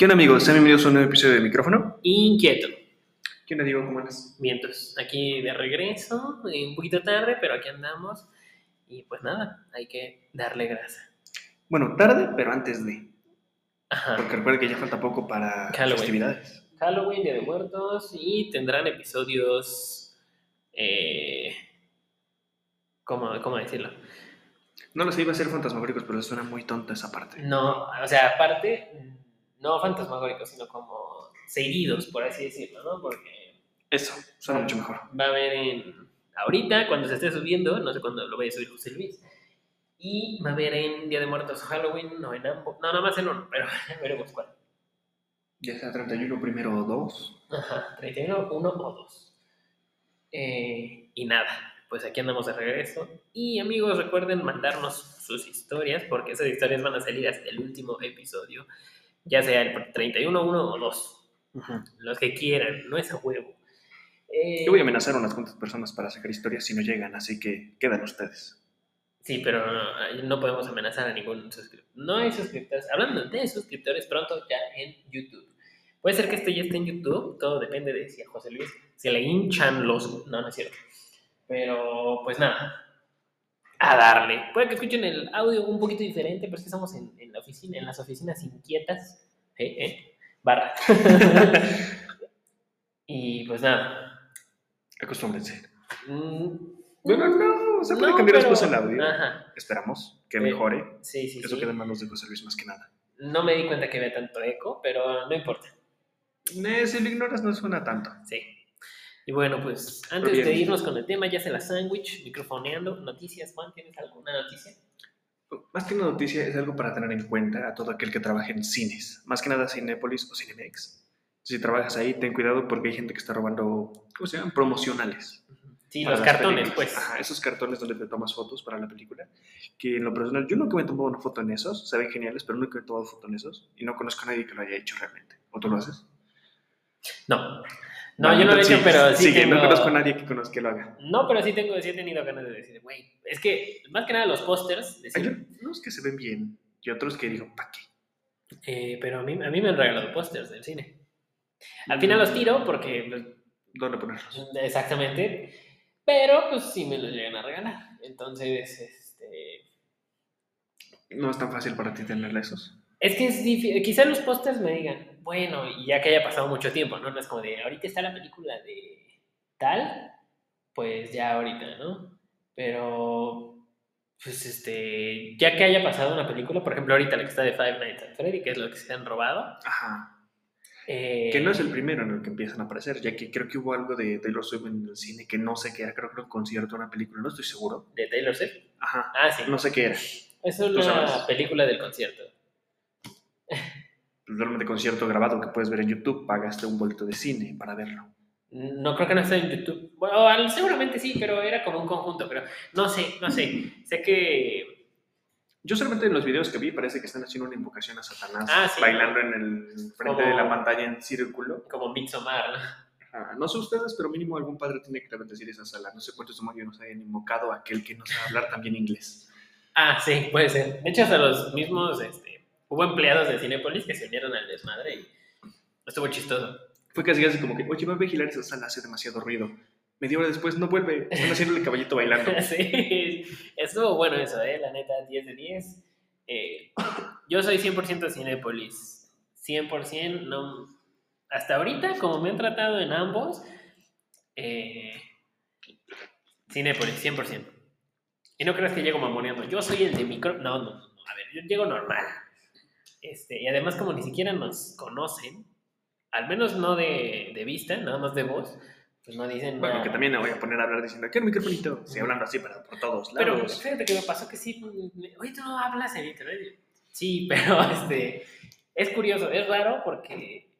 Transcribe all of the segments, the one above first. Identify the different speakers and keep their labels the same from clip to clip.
Speaker 1: ¿Qué onda amigos? Sean bienvenidos a un nuevo episodio de Micrófono.
Speaker 2: Inquieto.
Speaker 1: ¿Qué onda Diego? ¿Cómo andas?
Speaker 2: Mientras, aquí de regreso, eh, un poquito tarde, pero aquí andamos. Y pues nada, hay que darle grasa.
Speaker 1: Bueno, tarde, pero antes de.
Speaker 2: Ajá.
Speaker 1: Porque recuerda que ya falta poco para
Speaker 2: Halloween.
Speaker 1: festividades.
Speaker 2: Halloween, Día de Muertos y tendrán episodios. Eh, ¿cómo, ¿Cómo decirlo?
Speaker 1: No lo sé, iba a ser fantasmagóricos, pero suena muy tonta esa parte.
Speaker 2: No, o sea, aparte, no fantasmagóricos, sino como seguidos, por así decirlo, ¿no? Porque
Speaker 1: Eso, suena mucho mejor.
Speaker 2: va a haber en. Ahorita, cuando se esté subiendo, no sé cuándo lo vaya a subir José Luis. Y va a haber en Día de Muertos o Halloween, no en ambos. No, nada más en uno, pero veremos cuál.
Speaker 1: Ya sea 31 primero o 2.
Speaker 2: Ajá, 31, 1 o 2. Eh, y nada, pues aquí andamos de regreso. Y amigos, recuerden mandarnos sus historias, porque esas historias van a salir hasta el último episodio. Ya sea el 31, 1 o 2. Los que quieran, no es a huevo. Eh,
Speaker 1: Yo voy a amenazar a unas cuantas personas para sacar historias si no llegan, así que quedan ustedes.
Speaker 2: Sí, pero no, no podemos amenazar a ningún suscriptor. No hay suscriptores. Hablando de suscriptores, pronto ya en YouTube. Puede ser que esto ya esté en YouTube, todo depende de si a José Luis se le hinchan los... No, no es cierto. Pero, pues nada, a darle. Puede que escuchen el audio un poquito diferente, pero es que estamos en, en la oficina, en las oficinas inquietas. ¿Eh? ¿Eh? Barra. y pues nada.
Speaker 1: Acostúmbrense.
Speaker 2: Mm,
Speaker 1: Bueno, no, se puede
Speaker 2: no,
Speaker 1: cambiar
Speaker 2: pero-
Speaker 1: después el audio.
Speaker 2: Ajá.
Speaker 1: Esperamos que
Speaker 2: Eh,
Speaker 1: mejore.
Speaker 2: Sí, sí,
Speaker 1: Eso
Speaker 2: sí.
Speaker 1: queda en manos de José Luis más que nada.
Speaker 2: No me di cuenta que había tanto eco, pero no importa.
Speaker 1: Si lo ignoras no suena tanto.
Speaker 2: Sí. Y bueno, pues antes
Speaker 1: bien.
Speaker 2: de irnos con el tema, ya se la sándwich, microfoneando, noticias. Juan, ¿tienes alguna noticia?
Speaker 1: Más que una noticia, es algo para tener en cuenta a todo aquel que trabaje en cines. Más que nada Cinépolis o Cinemex. Si trabajas ahí, ten cuidado porque hay gente que está robando, ¿cómo se llaman? Promocionales.
Speaker 2: Sí, los cartones,
Speaker 1: películas.
Speaker 2: pues.
Speaker 1: Ajá, esos cartones donde te tomas fotos para la película. Que en lo personal, yo nunca me he tomado una foto en esos. Se ven geniales, pero nunca he tomado foto en esos. Y no conozco a nadie que lo haya hecho realmente. ¿O tú lo haces?
Speaker 2: No. No, yo no lo he hecho, pero sí tengo...
Speaker 1: no conozco a nadie que, conozca que lo haga.
Speaker 2: No, pero sí tengo, sí he tenido ganas de decir, güey, es que más que nada los pósters,
Speaker 1: Hay unos que se ven bien y otros que digo, ¿para qué?
Speaker 2: eh, pero a mí, a mí me han regalado pósters del cine. Al final los tiro porque, pues,
Speaker 1: ¿Dónde ponerlos?
Speaker 2: exactamente, pero pues sí me los llegan a regalar. Entonces, este...
Speaker 1: No es tan fácil para ti tener esos.
Speaker 2: Es que es difícil, quizás los pósters me digan, bueno, y ya que haya pasado mucho tiempo, ¿no? No es como de, ahorita está la película de tal, pues ya ahorita, ¿no? Pero, pues este, ya que haya pasado una película, por ejemplo, ahorita la que está de Five Nights at Freddy, que es lo que se han robado.
Speaker 1: Ajá.
Speaker 2: eh,
Speaker 1: Que no es el primero en el que empiezan a aparecer, ya que creo que hubo algo de Taylor Swift en el cine que no sé qué era, creo que era un concierto, una película, no estoy seguro.
Speaker 2: De Taylor Swift.
Speaker 1: Ajá,
Speaker 2: Ah, sí.
Speaker 1: no sé qué era.
Speaker 2: Es
Speaker 1: ¿Tú
Speaker 2: una película del concierto.
Speaker 1: Realmente concierto grabado que puedes ver en YouTube, pagaste un boleto de cine para verlo.
Speaker 2: No creo que no esté en YouTube. Bueno, seguramente sí, pero era como un conjunto, pero no sé, no sé. Sé que
Speaker 1: Yo solamente en los videos que vi parece que están haciendo una invocación a Satanás,
Speaker 2: Ah, sí.
Speaker 1: bailando en el frente
Speaker 2: Como-
Speaker 1: de la pantalla en círculo.
Speaker 2: como Midsommar, ¿no?
Speaker 1: No sé ustedes, pero mínimo algún padre tiene que bendecir esa sala. No sé cuántos demonios nos hayan invocado a aquel que no sabe hablar también inglés.
Speaker 2: Ah, sí, puede ser. De hecho, hasta los mismos, este, hubo empleados de Cinépolis que se unieron al desmadre y estuvo chistoso.
Speaker 1: Fue casi casi como que, oye, va a vigilar esa sala, hace demasiado ruido. Media hora después no vuelve, están haciendo el caballito bailando.
Speaker 2: sí, estuvo bueno eso, ¿eh? La neta, 10 de 10. Eh, yo soy 100% Cinépolis. 100%, no... Hasta ahorita, como me han tratado en ambos, eh, Cinépolis, 100%. Y no creas que llego mamoneando. Yo soy el de micro... No, no, no. A ver, yo llego normal. Este, y además, como ni siquiera nos conocen, al menos no de, de vista, nada más de voz, pues no dicen
Speaker 1: Bueno,
Speaker 2: nada.
Speaker 1: que también me voy a poner a hablar diciendo, ¿qué microfonito? Sí, hablando así, pero por todos
Speaker 2: Pero
Speaker 1: lados.
Speaker 2: fíjate que me pasó que sí. Oye, tú no hablas en internet. Sí, pero este. Es curioso, es raro porque.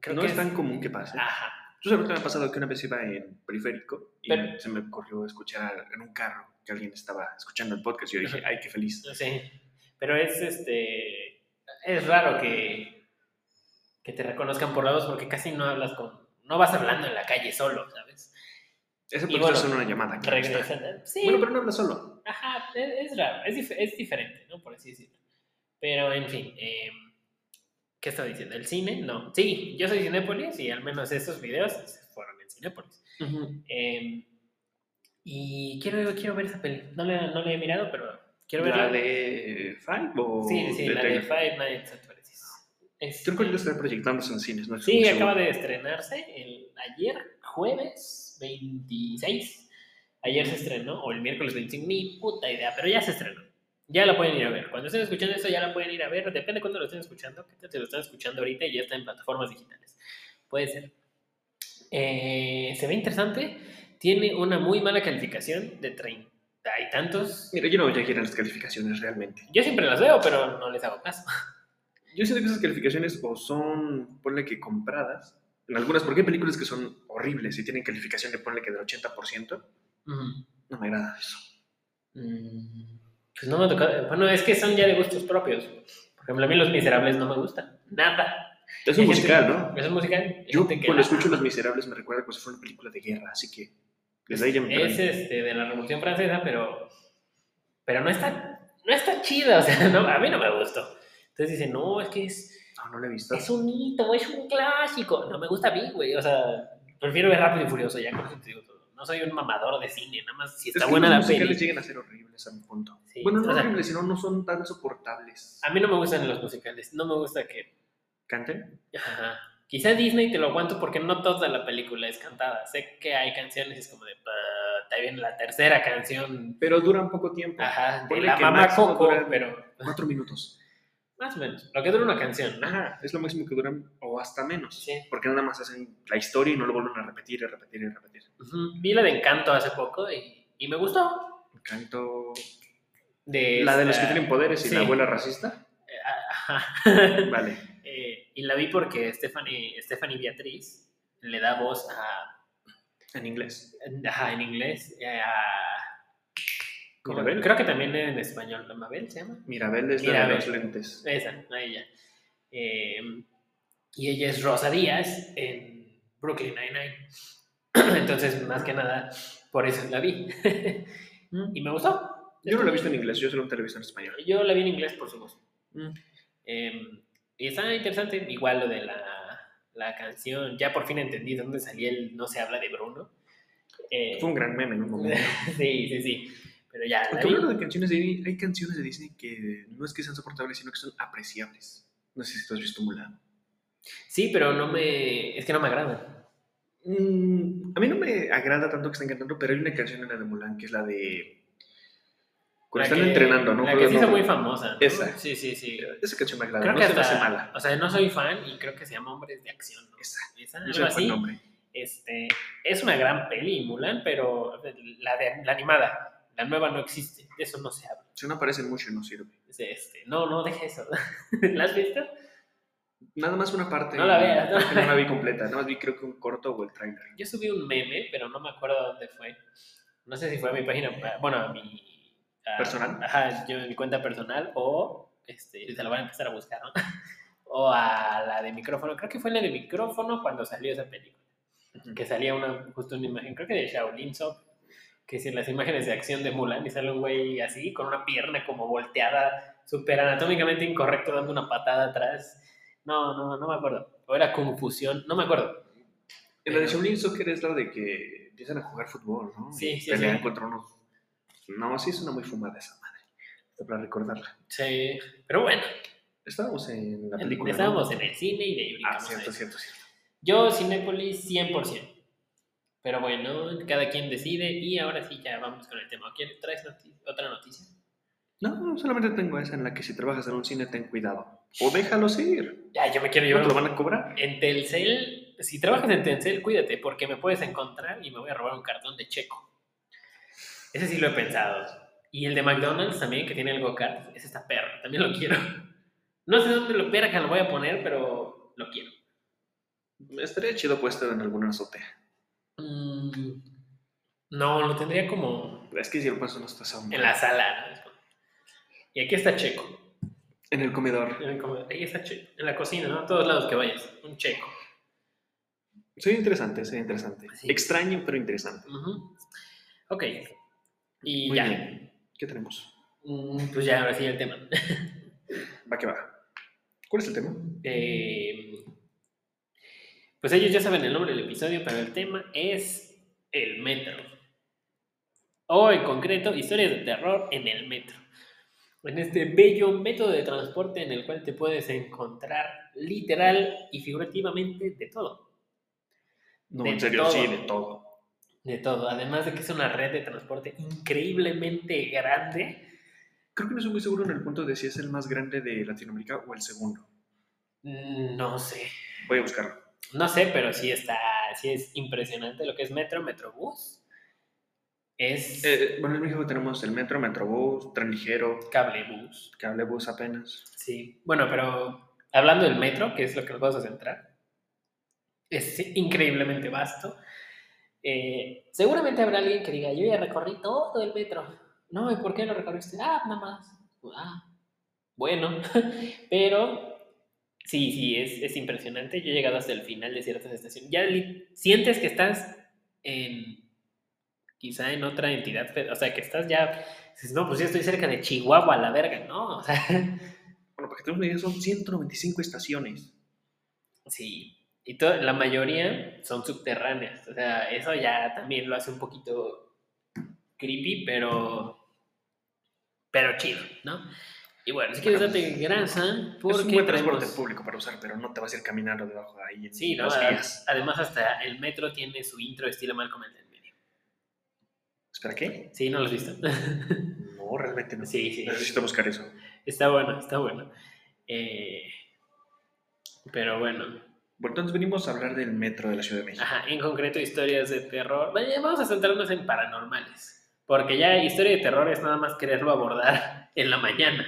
Speaker 2: Creo
Speaker 1: no
Speaker 2: que
Speaker 1: es tan común que pase.
Speaker 2: Ajá.
Speaker 1: Yo sabes que me ha pasado que una vez iba en periférico y
Speaker 2: Pero-
Speaker 1: se me ocurrió escuchar en un carro que alguien estaba escuchando el podcast y yo dije, ay, qué feliz.
Speaker 2: Sé. Pero es este. Es raro que. Que te reconozcan por la voz porque casi no hablas con. No vas hablando en la calle solo, ¿sabes?
Speaker 1: Ese
Speaker 2: Y
Speaker 1: puede
Speaker 2: bueno,
Speaker 1: ser una llamada.
Speaker 2: Regresan. Sí.
Speaker 1: Bueno, pero no habla solo.
Speaker 2: Ajá, es, es raro, es, dif- es diferente, ¿no? Por así decirlo. Pero, en fin, eh, ¿Qué estaba diciendo? ¿El cine? No. Sí, yo soy Cinépolis y al menos estos videos fueron en Cinépolis. Em, y quiero, quiero ver esa peli. No la, no la he mirado, pero quiero.
Speaker 1: ¿La de Five o
Speaker 2: Sí, sí,
Speaker 1: de
Speaker 2: la de? Five Nights at Freddy's. Es-
Speaker 1: Creo que ahorita está proyectándose en cines, ¿no?
Speaker 2: Sí, acaba
Speaker 1: seguro.
Speaker 2: de estrenarse el, ayer, jueves 26. Ayer se estrenó, o el miércoles 25, ni puta idea, pero ya se estrenó. Ya la pueden ir a ver. Cuando estén escuchando esto, ya la pueden ir a ver. Depende de cuándo lo estén escuchando. ¿Qué tal si lo están escuchando ahorita y ya está en plataformas digitales? Puede ser. Eh, se ve interesante. Tiene una muy mala calificación de 30 y tantos.
Speaker 1: Mira, yo no voy a quiero las calificaciones realmente.
Speaker 2: Yo siempre las veo, pero no les hago caso.
Speaker 1: Yo siento que esas calificaciones o son, ponle que compradas, en algunas, porque hay películas que son horribles y tienen calificación de ponle que del 80%,
Speaker 2: Ujú.
Speaker 1: no me agrada eso.
Speaker 2: Mm, Pues no me ha tocado. Bueno, es que son ya de gustos propios. Por ejemplo, a mí Los Miserables no me gustan. Nada.
Speaker 1: Es un
Speaker 2: Hay
Speaker 1: musical,
Speaker 2: gente-
Speaker 1: ¿no?
Speaker 2: Es un musical. Hay
Speaker 1: Yo cuando escucho. Los Miserables me recuerda como si fuera una película de guerra, así que
Speaker 2: Es
Speaker 1: perdí.
Speaker 2: este, de la Revolución Francesa, pero. Pero no está. No está chida. O sea, no, a mí no me gustó. Entonces dicen, no, es que es.
Speaker 1: No, no la he visto.
Speaker 2: Es un hito, es un clásico. No me gusta a mí, güey. O sea, prefiero ver Rápido y Furioso, ya con eso te digo todo. No soy un mamador de cine, nada más si
Speaker 1: Es
Speaker 2: está
Speaker 1: que
Speaker 2: buena
Speaker 1: los
Speaker 2: la
Speaker 1: musicales
Speaker 2: peli.
Speaker 1: llegan a ser horribles a mi punto.
Speaker 2: Sí,
Speaker 1: bueno, no
Speaker 2: sea-
Speaker 1: horribles, sino no son tan soportables.
Speaker 2: A mí no me gustan los musicales. No me gusta que
Speaker 1: ¿Canten?
Speaker 2: Ajá. Quizá Disney te lo aguanto porque no toda la película es cantada. Sé que hay canciones, es como de. Ahí viene la tercera canción.
Speaker 1: Pero duran poco tiempo.
Speaker 2: Ajá, de la
Speaker 1: que
Speaker 2: mamá Coco, pero
Speaker 1: Cuatro minutos.
Speaker 2: más o menos. Lo que dura una canción.
Speaker 1: Ajá, es lo máximo que duran o hasta menos.
Speaker 2: Sí.
Speaker 1: Porque nada más hacen la historia y no lo vuelven a repetir y repetir y repetir.
Speaker 2: Ujú. Vi la de Encanto hace poco y, y me gustó.
Speaker 1: Canto.
Speaker 2: De
Speaker 1: La de los que tienen poderes y
Speaker 2: sí.
Speaker 1: la abuela racista.
Speaker 2: Eh, Ajá.
Speaker 1: Vale.
Speaker 2: Y la vi porque Stephanie, Stephanie Beatriz le da voz a.
Speaker 1: En inglés.
Speaker 2: Ajá, en inglés. eh, a. Creo que también en español. ¿Mabel se llama?
Speaker 1: Mirabel es la de los lentes.
Speaker 2: Esa, a ella. Eh, y ella es Rosa Díaz en Brooklyn Nine-Nine. Entonces, más que nada, por eso la vi. y me gustó.
Speaker 1: Yo no la he visto en inglés, yo solo la he visto en español.
Speaker 2: Yo la vi en inglés por su voz.
Speaker 1: Mm.
Speaker 2: Eh, está interesante, igual lo de la, la canción. Ya por fin entendí dónde salía el No se habla de Bruno. Eh,
Speaker 1: Fue un gran meme en un momento.
Speaker 2: sí, sí, sí. Pero ya
Speaker 1: Porque hablando de canciones de Disney, hay canciones de Disney que no es que sean soportables, sino que son apreciables. No sé si tú has visto Mulan.
Speaker 2: Sí, pero no me. Es que no me agrada.
Speaker 1: Mm, a mí no me agrada tanto que estén cantando, pero hay una canción en la de Mulan que es la de. Cuando están
Speaker 2: que-
Speaker 1: entrenando, ¿no?
Speaker 2: La que se hizo muy famosa. ¿no?
Speaker 1: Esa.
Speaker 2: Sí, sí, sí.
Speaker 1: Esa canción me agrada,
Speaker 2: Creo
Speaker 1: no
Speaker 2: que
Speaker 1: se me
Speaker 2: hasta,
Speaker 1: hace mala.
Speaker 2: O sea, no soy fan y creo que se llama Hombres de Acción. ¿no?
Speaker 1: Esa.
Speaker 2: Esa, algo
Speaker 1: el
Speaker 2: así.
Speaker 1: nombre.
Speaker 2: Este, es una gran peli, Mulan, pero la, de, la animada, la nueva no existe. De eso no se habla.
Speaker 1: Si no aparece mucho y no sirve.
Speaker 2: Es Este, no, no, deja eso. ¿La has visto?
Speaker 1: Nada más una parte.
Speaker 2: No la veas, ¿no?
Speaker 1: no la vi completa. Nada más vi creo que un corto o el trailer.
Speaker 2: Yo subí un meme, pero no me acuerdo dónde fue. No sé si fue a mi página, bueno, a mi... a-
Speaker 1: ¿Personal?
Speaker 2: Ajá, yo en mi cuenta personal o, este, se la van a empezar a buscar, ¿no? O a la de micrófono. Creo que fue la de micrófono cuando salió esa película. que salía una, justo una imagen, creo que de Shaolin Sop, que es en las imágenes de acción de Mulan, y sale un güey así, con una pierna como volteada, súper anatómicamente incorrecto, dando una patada atrás. No, no, no me acuerdo. O era confusión, no me acuerdo.
Speaker 1: En la de Shaolin Soccer es la de que empiezan a jugar fútbol, ¿no?
Speaker 2: Sí, sí,
Speaker 1: Pelean
Speaker 2: sí.
Speaker 1: contra unos. No, sí es una muy fumada esa madre. Hasta Para recordarla.
Speaker 2: Sí, pero bueno,
Speaker 1: Estábamos en la película. ¿no?
Speaker 2: estábamos en el cine y de ahí
Speaker 1: Ah, cierto, cierto, cierto.
Speaker 2: Yo, Cinépolis, 100%. Pero bueno, cada quien decide y ahora sí ya vamos con el tema. ¿Quieres traes otra noticia?
Speaker 1: No, solamente tengo esa en la que si trabajas en un cine, ten cuidado. O déjalos ir.
Speaker 2: Ya, yo me quiero
Speaker 1: ¿No
Speaker 2: llevar
Speaker 1: te lo van a cobrar?
Speaker 2: En Telcel, si trabajas en Telcel, cuídate, porque me puedes encontrar y me voy a robar un cartón de Checo. Ese sí lo he pensado. Y el de McDonald's también, que tiene el go-kart, ese está perro, también lo quiero. No sé dónde lo que lo voy a poner, pero lo quiero.
Speaker 1: Estaría chido puesto en alguna azotea.
Speaker 2: Mm, no, lo tendría como
Speaker 1: Es que si lo paso no estás aún.
Speaker 2: en la sala. ¿no? Y aquí está Checo.
Speaker 1: En el comedor.
Speaker 2: En el comedor. Ahí está Checo. En la cocina, ¿no? A todos lados que vayas. Un Checo.
Speaker 1: Soy interesante, soy interesante.
Speaker 2: Sí.
Speaker 1: Extraño, pero interesante.
Speaker 2: Ujú. Ok. Y
Speaker 1: Muy
Speaker 2: ya.
Speaker 1: bien. ¿Qué tenemos?
Speaker 2: Mm, Pues ya, ahora sí el tema.
Speaker 1: Va que va. ¿Cuál es el tema?
Speaker 2: Eh, pues ellos ya saben el nombre del episodio, pero el tema es el metro. O en concreto, historias de terror en el metro. En este bello método de transporte en el cual te puedes encontrar literal y figurativamente de todo.
Speaker 1: No,
Speaker 2: De
Speaker 1: en serio,
Speaker 2: todo.
Speaker 1: sí, de todo.
Speaker 2: De todo. Además de que es una red de transporte increíblemente grande.
Speaker 1: Creo que no estoy muy seguro en el punto de si es el más grande de Latinoamérica o el segundo.
Speaker 2: Mm, No sé.
Speaker 1: Voy a buscarlo.
Speaker 2: No sé, pero sí está, sí es impresionante lo que es metro, metrobús. Es
Speaker 1: Eh, bueno, en México tenemos el metro, metrobús, tren ligero,
Speaker 2: cablebús.
Speaker 1: cablebús apenas.
Speaker 2: Sí. Bueno, pero hablando del metro, que es lo que nos vamos a centrar, es increíblemente vasto. Eh, seguramente habrá alguien que diga, yo ya recorrí todo el metro. No, ¿y por qué lo recorriste? Ah, nada más. Ah, bueno, pero sí, sí, es, es impresionante. Yo he llegado hasta el final de ciertas estaciones. Ya sientes que estás en, quizá en otra entidad, o sea, que estás ya, dices, no, pues ya estoy cerca de Chihuahua, la verga, ¿no? O sea,
Speaker 1: Bueno, para que tengas una idea, son 195 estaciones.
Speaker 2: Sí, y la mayoría son subterráneas, o sea, eso ya también lo hace un poquito creepy, pero pero chido, ¿no? Y bueno, si quieres darte grasa,
Speaker 1: Es
Speaker 2: porque
Speaker 1: un buen transporte público para usar, pero no te vas a ir caminando debajo de ahí en
Speaker 2: Sí, ¿no?
Speaker 1: las
Speaker 2: Ad-
Speaker 1: vías.
Speaker 2: Además hasta el metro tiene su intro estilo Malcolm el del medio.
Speaker 1: ¿Espera qué?
Speaker 2: Sí, ¿no lo has visto?
Speaker 1: No, realmente no.
Speaker 2: sí, sí.
Speaker 1: Necesito buscar eso.
Speaker 2: Está bueno, está bueno. Eh, pero bueno,
Speaker 1: Bueno, entonces venimos a hablar del metro de la Ciudad de México.
Speaker 2: Ajá, en concreto historias de terror. Vamos a centrarnos en paranormales. Porque ya historia de terror es nada más quererlo abordar en la mañana.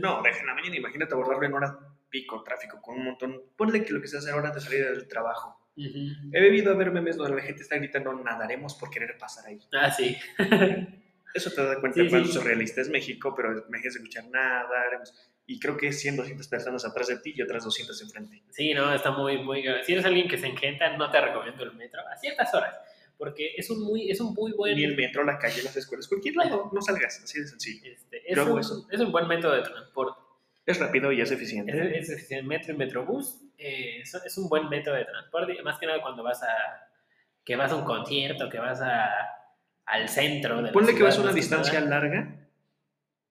Speaker 1: No, deja en la mañana, imagínate abordarlo en hora pico, tráfico, con un montón. Ponle que lo que se hace ahora de salida del trabajo. He bebido a ver memes donde la gente está gritando nadaremos por querer pasar ahí.
Speaker 2: Ah, sí.
Speaker 1: Eso te da cuenta
Speaker 2: Sí,
Speaker 1: cuánto
Speaker 2: sí.
Speaker 1: surrealista es México, pero me dejes escuchar nadaremos. Y creo que 100, 200 personas atrás de ti y otras 200 enfrente.
Speaker 2: Sí, no, está muy, muy... Si eres alguien que se engenta, no te recomiendo el metro a ciertas horas. Porque es un muy, es un muy buen...
Speaker 1: Ni el metro, la calle, las escuelas, cualquier lado, no salgas, así de sencillo.
Speaker 2: este, es, un,
Speaker 1: eso.
Speaker 2: es un buen método de transporte.
Speaker 1: Es rápido y es eficiente.
Speaker 2: Es, es, es metro y metrobús. eh, es, es un buen método de transporte. Más que nada cuando vas a... Que vas a un concierto, que vas a, al centro de la
Speaker 1: Ponle que
Speaker 2: ciudad,
Speaker 1: vas a una
Speaker 2: que
Speaker 1: distancia
Speaker 2: nada,
Speaker 1: larga,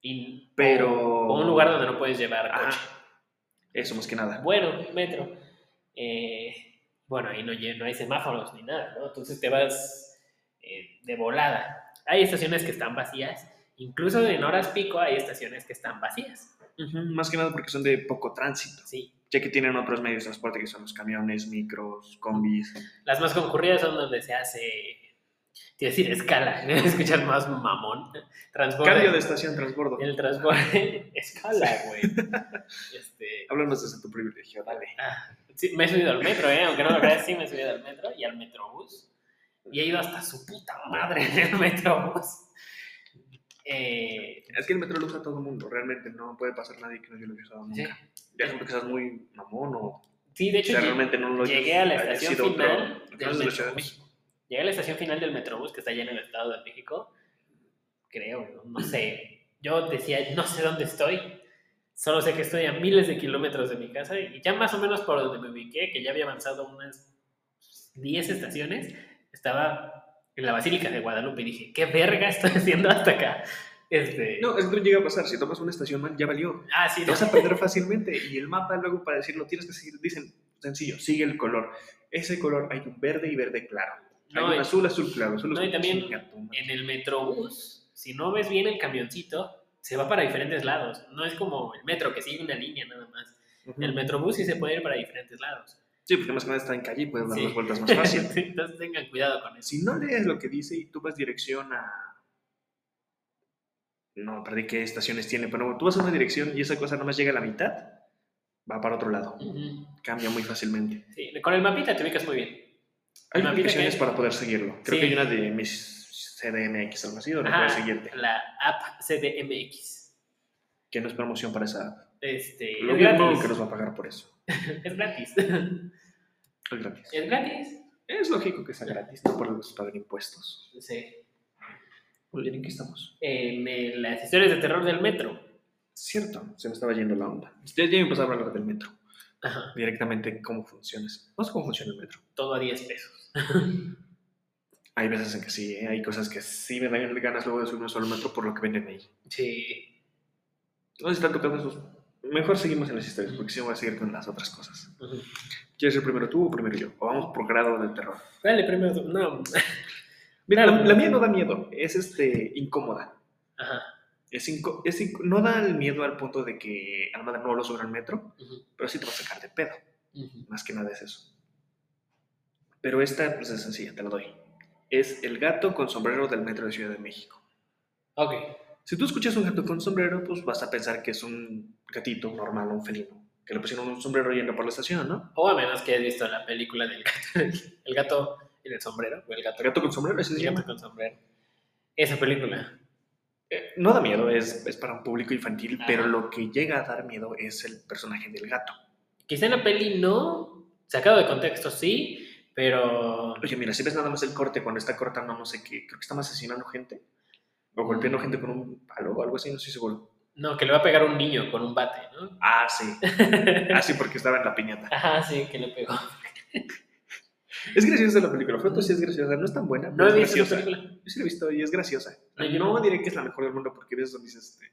Speaker 2: y-
Speaker 1: pero...
Speaker 2: O un lugar donde no puedes llevar
Speaker 1: Ajá.
Speaker 2: coche.
Speaker 1: Eso más que nada.
Speaker 2: Bueno, metro. Eh, bueno, ahí no, no hay semáforos ni nada, ¿no? Entonces te vas eh, de volada. Hay estaciones que están vacías. Incluso en horas pico hay estaciones que están vacías.
Speaker 1: Más que nada porque son de poco tránsito.
Speaker 2: Sí.
Speaker 1: Ya que tienen otros medios de transporte que son los camiones, micros, combis.
Speaker 2: Las más concurridas son donde se hace, a decir escala, escuchar más mamón.
Speaker 1: Cambio de estación, transbordo.
Speaker 2: El transporte, escala, güey. Este,
Speaker 1: Háblanos desde tu privilegio, dale.
Speaker 2: ah, sí, me he subido al metro, ¿eh? Aunque no lo creas, sí me he subido al metro y al metrobús. Y he ido hasta su puta madre en el metrobús. Eh,
Speaker 1: Es que el metro lo usa todo el mundo, realmente no puede pasar nadie que no lo haya usado
Speaker 2: sí.
Speaker 1: nunca. Ya es porque seas muy mamón o
Speaker 2: Sí, de
Speaker 1: o
Speaker 2: hecho,
Speaker 1: sea,
Speaker 2: lle-
Speaker 1: realmente no lo
Speaker 2: llegué a la estación final del Metrobús. Llegué a la estación final del Metrobús, que está allá en el Estado de México. Creo, no, sé. Yo decía, no sé dónde estoy. Solo sé que estoy a miles de kilómetros de mi casa y ya más o menos por donde me ubiqué, que ya había avanzado unas 10 estaciones, estaba en la Basílica de Guadalupe y dije, ¿qué verga estoy haciendo hasta acá? Este,
Speaker 1: No, es que no llega a pasar. Si tomas una estación mal, ya valió.
Speaker 2: ah, sí,
Speaker 1: Te
Speaker 2: no.
Speaker 1: vas a perder fácilmente. Y el mapa, luego para decirlo, tienes que seguir. Dicen, sencillo, sigue el color. Ese color hay un verde y verde claro. Hay
Speaker 2: No,
Speaker 1: un
Speaker 2: y-
Speaker 1: azul, azul claro. Azul,
Speaker 2: No,
Speaker 1: azul,
Speaker 2: y también en el Metrobús, si no ves bien el camioncito, se va para diferentes lados. No es como el metro que sigue una línea nada más.
Speaker 1: Ujú.
Speaker 2: El Metrobús sí se puede ir para diferentes lados.
Speaker 1: Sí, porque más que nada está en calle y puedes dar
Speaker 2: Sí.
Speaker 1: las vueltas más fácil.
Speaker 2: Entonces tengan cuidado con eso.
Speaker 1: si no lees lo que dice y tú vas dirección a. No, perdí qué estaciones tiene, pero tú vas a una dirección y esa cosa nomás llega a la mitad, va para otro lado. Cambia muy fácilmente.
Speaker 2: Sí, con el mapita te ubicas muy bien.
Speaker 1: Hay aplicaciones
Speaker 2: que-
Speaker 1: para poder seguirlo. Creo
Speaker 2: Sí.
Speaker 1: que hay una de mis CDMX, algo así, donde
Speaker 2: Ajá,
Speaker 1: puedes seguirte.
Speaker 2: la app CDMX.
Speaker 1: Que no es promoción para esa app.
Speaker 2: Este,
Speaker 1: Lo
Speaker 2: es
Speaker 1: mismo que nos va a pagar por eso.
Speaker 2: Es gratis.
Speaker 1: Es gratis.
Speaker 2: es gratis.
Speaker 1: Es lógico que sea gratis, no por algo se pagan impuestos.
Speaker 2: Sí.
Speaker 1: Muy bien, ¿en qué estamos?
Speaker 2: En eh, las historias de terror del metro.
Speaker 1: Cierto, se me estaba yendo la onda. Ya, ya me a hablar del metro.
Speaker 2: Ajá.
Speaker 1: Directamente cómo funciona. No sé cómo funciona el metro.
Speaker 2: Todo a 10 pesos.
Speaker 1: Hay veces en que sí, ¿eh? hay cosas que sí me dan ganas luego de subirme solo al metro por lo que venden ahí.
Speaker 2: Sí.
Speaker 1: No sé si están tocando esos. Mejor seguimos en las historias, porque si no voy a seguir con las otras cosas. ¿Quieres ser primero tú o primero yo? O vamos por grado del terror.
Speaker 2: Dale, primero. tú. No.
Speaker 1: Mira, la, la mía no da miedo, es este, incómoda.
Speaker 2: Ajá.
Speaker 1: Es inco- es inco- no da el miedo al punto de que a la madre no lo suban al metro,
Speaker 2: Ujú.
Speaker 1: pero sí te va a sacar de pedo.
Speaker 2: Ujú.
Speaker 1: Más que nada es eso. Pero esta pues, es sencilla, te la doy. Es el gato con sombrero del metro de Ciudad de México.
Speaker 2: Ok.
Speaker 1: Si tú escuchas un gato con sombrero, pues vas a pensar que es un gatito normal, un felino, que le pusieron un sombrero yendo por la estación, ¿no?
Speaker 2: O a menos que hayas visto la película del gato, el gato en el sombrero, o el gato,
Speaker 1: El gato con sombrero, ese se
Speaker 2: el gato con sombrero. Esa película.
Speaker 1: Eh, no da miedo, es, es para un público infantil,
Speaker 2: Ajá.
Speaker 1: pero lo que llega a dar miedo es el personaje del gato.
Speaker 2: Quizá en la peli no, sacado de contexto sí, pero
Speaker 1: Oye, mira, si ves nada más el corte cuando está cortando, no sé qué, creo que está asesinando gente. O golpeando gente con un palo o algo así, no estoy seguro.
Speaker 2: no, que le va a pegar un niño con un bate, ¿no?
Speaker 1: Ah, sí. Ah, sí, porque estaba en la piñata.
Speaker 2: Ajá, sí, que le pegó.
Speaker 1: Es graciosa la película, Foto sí es graciosa, no es tan buena,
Speaker 2: No
Speaker 1: pero
Speaker 2: he
Speaker 1: es
Speaker 2: visto la
Speaker 1: graciosa.
Speaker 2: película.
Speaker 1: Yo sí la he visto y es graciosa.
Speaker 2: No,
Speaker 1: No,
Speaker 2: yo no.
Speaker 1: diré que es la mejor del mundo porque ves donde dices, este,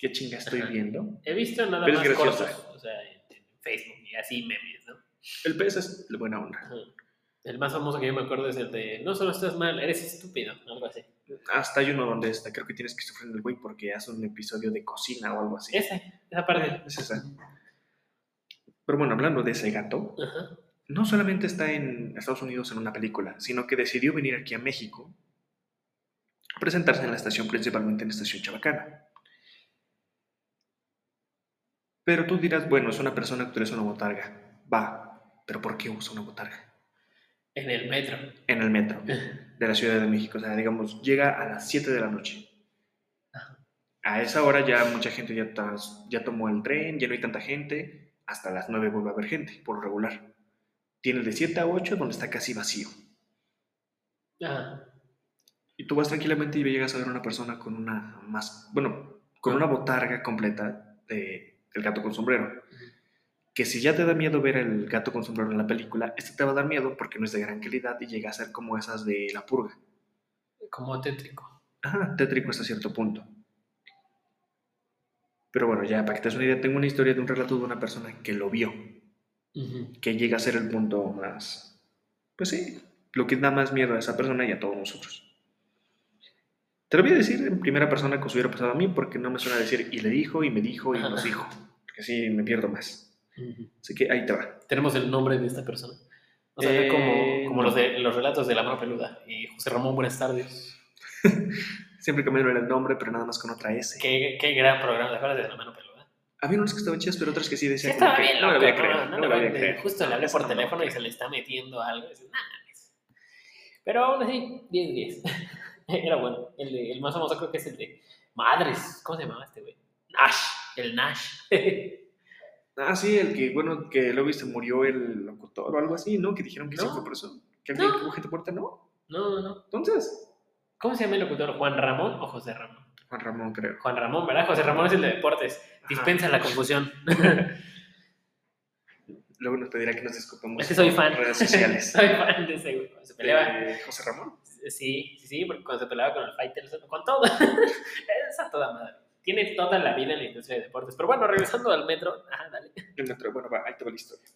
Speaker 1: ¿qué, chinga estoy
Speaker 2: Ajá.
Speaker 1: viendo?
Speaker 2: He visto nada
Speaker 1: Pero es
Speaker 2: más
Speaker 1: graciosa.
Speaker 2: cortos, o sea, en Facebook y así memes, ¿no?
Speaker 1: El pez es de buena onda.
Speaker 2: Ajá. El más famoso que yo me acuerdo es el de no solo estás mal, eres estúpido, algo así.
Speaker 1: Hasta hay uno donde está, creo que tienes que sufrir el güey porque hace un episodio de cocina o algo así.
Speaker 2: Esa, esa parte.
Speaker 1: Es esa. Pero bueno, hablando de ese gato,
Speaker 2: Ajá.
Speaker 1: No solamente está en Estados Unidos en una película, sino que decidió venir aquí a México a presentarse en la estación, principalmente en la estación Chabacana. Pero tú dirás, bueno, es una persona que utiliza una botarga. Va, pero ¿por qué usa una botarga?
Speaker 2: En el metro.
Speaker 1: En el metro de la Ciudad de México. O sea, digamos, llega a las 7 de la noche. A esa hora ya mucha gente ya, ya tomó el tren, ya no hay tanta gente. Hasta las 9 vuelve a haber gente, por lo regular. Tiene el de 7 a 8 donde está casi vacío.
Speaker 2: Ajá.
Speaker 1: Y tú vas tranquilamente y llegas a ver una persona con una más, bueno, con una botarga completa de, del gato con sombrero. Que si ya te da miedo ver el gato con sombrero en la película, este te va a dar miedo porque no es de gran calidad y llega a ser como esas de la purga.
Speaker 2: Como tétrico.
Speaker 1: Ajá, tétrico hasta cierto punto. Pero bueno, ya para que te des una idea, tengo una historia de un relato de una persona que lo vio, Que llega a ser el punto más, pues sí, lo que da más miedo a esa persona y a todos nosotros. Te lo voy a decir en primera persona que os hubiera pasado a mí, porque no me suena decir y le dijo, y me dijo, y
Speaker 2: Ajá.
Speaker 1: nos dijo, porque así me pierdo más. Así que ahí te va.
Speaker 2: Tenemos el nombre de esta persona. O sea,
Speaker 1: Eh,
Speaker 2: como, como
Speaker 1: no.
Speaker 2: los, de, los relatos de la mano peluda. Y José Ramón, buenas tardes.
Speaker 1: Siempre cambiaron el nombre, pero nada más con otra S.
Speaker 2: Qué, qué gran programa, ¿te acuerdas de la mano peluda?
Speaker 1: Había unos que estaban chidas, pero otras que sí
Speaker 2: Sí,
Speaker 1: decían como
Speaker 2: estaba
Speaker 1: que
Speaker 2: bien
Speaker 1: no
Speaker 2: loco,
Speaker 1: le voy a
Speaker 2: ¿no?
Speaker 1: creer,
Speaker 2: No
Speaker 1: no
Speaker 2: le
Speaker 1: voy a creer.
Speaker 2: Justo le hablé por
Speaker 1: no lo
Speaker 2: teléfono y se le está metiendo algo. Pero aún así, 10-10. Era bueno. El, de- el más famoso creo que es el de Madres. ¿Cómo se llamaba este güey? Nash. El Nash.
Speaker 1: Ah, sí, el que, bueno, que luego se murió el locutor o algo así, ¿no? Que dijeron que sí
Speaker 2: No.
Speaker 1: fue por eso. Que alguien
Speaker 2: No.
Speaker 1: tuvo gente muerta, ¿no?
Speaker 2: no, no, no.
Speaker 1: Entonces,
Speaker 2: ¿Cómo se llama el locutor? ¿Juan Ramón o José Ramón?
Speaker 1: Juan Ramón, creo.
Speaker 2: Juan Ramón, ¿verdad? José Ramón es el de deportes. Dispensa la confusión.
Speaker 1: Luego nos pedirá que nos disculpemos
Speaker 2: Es que soy fan.
Speaker 1: en redes sociales.
Speaker 2: soy fan de ese güey. Se peleaba.
Speaker 1: ¿De José Ramón?
Speaker 2: Sí, sí, sí, porque cuando se peleaba con el fighter, con todo. es a toda madre. Tiene toda la vida en la industria de deportes. Pero bueno, regresando al metro. Ajá, dale.
Speaker 1: El metro, bueno, va, ahí te va la historia.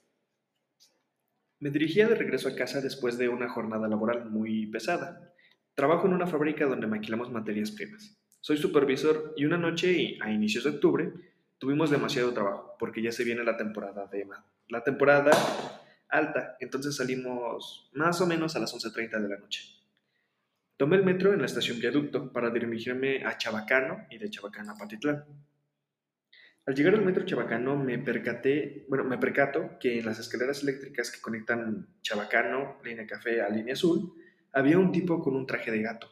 Speaker 1: Me dirigía de regreso a casa después de una jornada laboral muy pesada. Trabajo en una fábrica donde maquilamos materias primas. Soy supervisor y una noche, a inicios de octubre, tuvimos demasiado trabajo porque ya se viene la temporada de la temporada alta, entonces salimos más o menos a las 11:30 de la noche. Tomé el metro en la estación Viaducto para dirigirme a Chabacano y de Chabacano a Patitlán. Al llegar al metro Chabacano me percaté, bueno, me percato que en las escaleras eléctricas que conectan Chabacano, línea café a línea azul, había un tipo con un traje de gato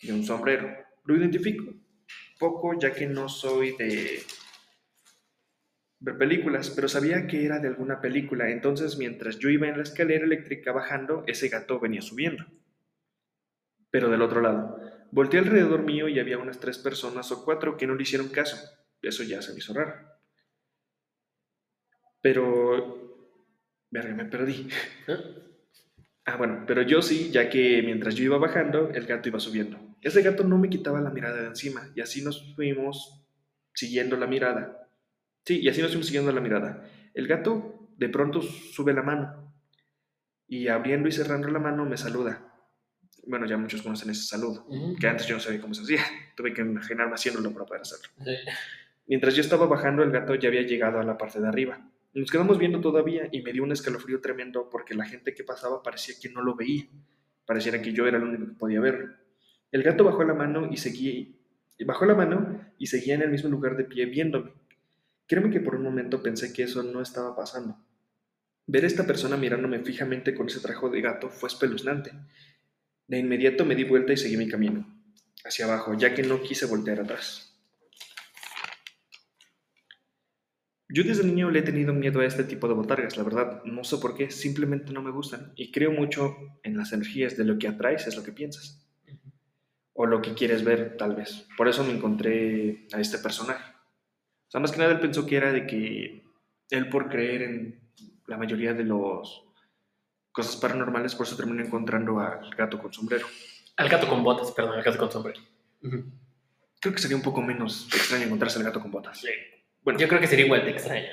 Speaker 1: y un sombrero. Lo identifico poco ya que no soy de ver películas, pero sabía que era de alguna película, entonces mientras yo iba en la escalera eléctrica bajando, ese gato venía subiendo. Pero del otro lado, volteé alrededor mío y había unas tres personas o cuatro que no le hicieron caso. eso ya se me hizo raro. Pero... Verga, me perdí.
Speaker 2: ¿Eh?
Speaker 1: Ah, bueno, pero yo sí, ya que mientras yo iba bajando, el gato iba subiendo. Ese gato no me quitaba la mirada de encima y así nos fuimos siguiendo la mirada. Sí, y así nos fuimos siguiendo la mirada. El gato de pronto sube la mano y abriendo y cerrando la mano me saluda. Bueno, ya muchos conocen ese saludo, que antes yo no sabía cómo se hacía. Tuve que imaginarme haciéndolo para poder hacerlo. Mientras yo estaba bajando, el gato ya había llegado a la parte de arriba. Nos quedamos viendo todavía y me dio un escalofrío tremendo porque la gente que pasaba parecía que no lo veía. Pareciera que yo era el único que podía verlo. El gato bajó la mano y seguía, bajó la mano y seguía en el mismo lugar de pie viéndome. Créeme que por un momento pensé que eso no estaba pasando. Ver a esta persona mirándome fijamente con ese traje de gato fue espeluznante. De inmediato me di vuelta y seguí mi camino, hacia abajo, ya que no quise voltear atrás. Yo desde niño le he tenido miedo a este tipo de botargas, la verdad, no sé por qué, simplemente no me gustan y creo mucho en las energías de lo que atraes es lo que piensas o lo que quieres ver tal vez. Por eso me encontré a este personaje. O sea, más que nada él pensó que era de que él por creer en la mayoría de los cosas paranormales, por eso terminó encontrando al gato con sombrero.
Speaker 2: Al gato con botas, perdón, al gato con sombrero.
Speaker 1: Creo que sería un poco menos extraño encontrarse al gato con botas.
Speaker 2: Sí.
Speaker 1: Bueno,
Speaker 2: Yo creo que sería igual de extraño.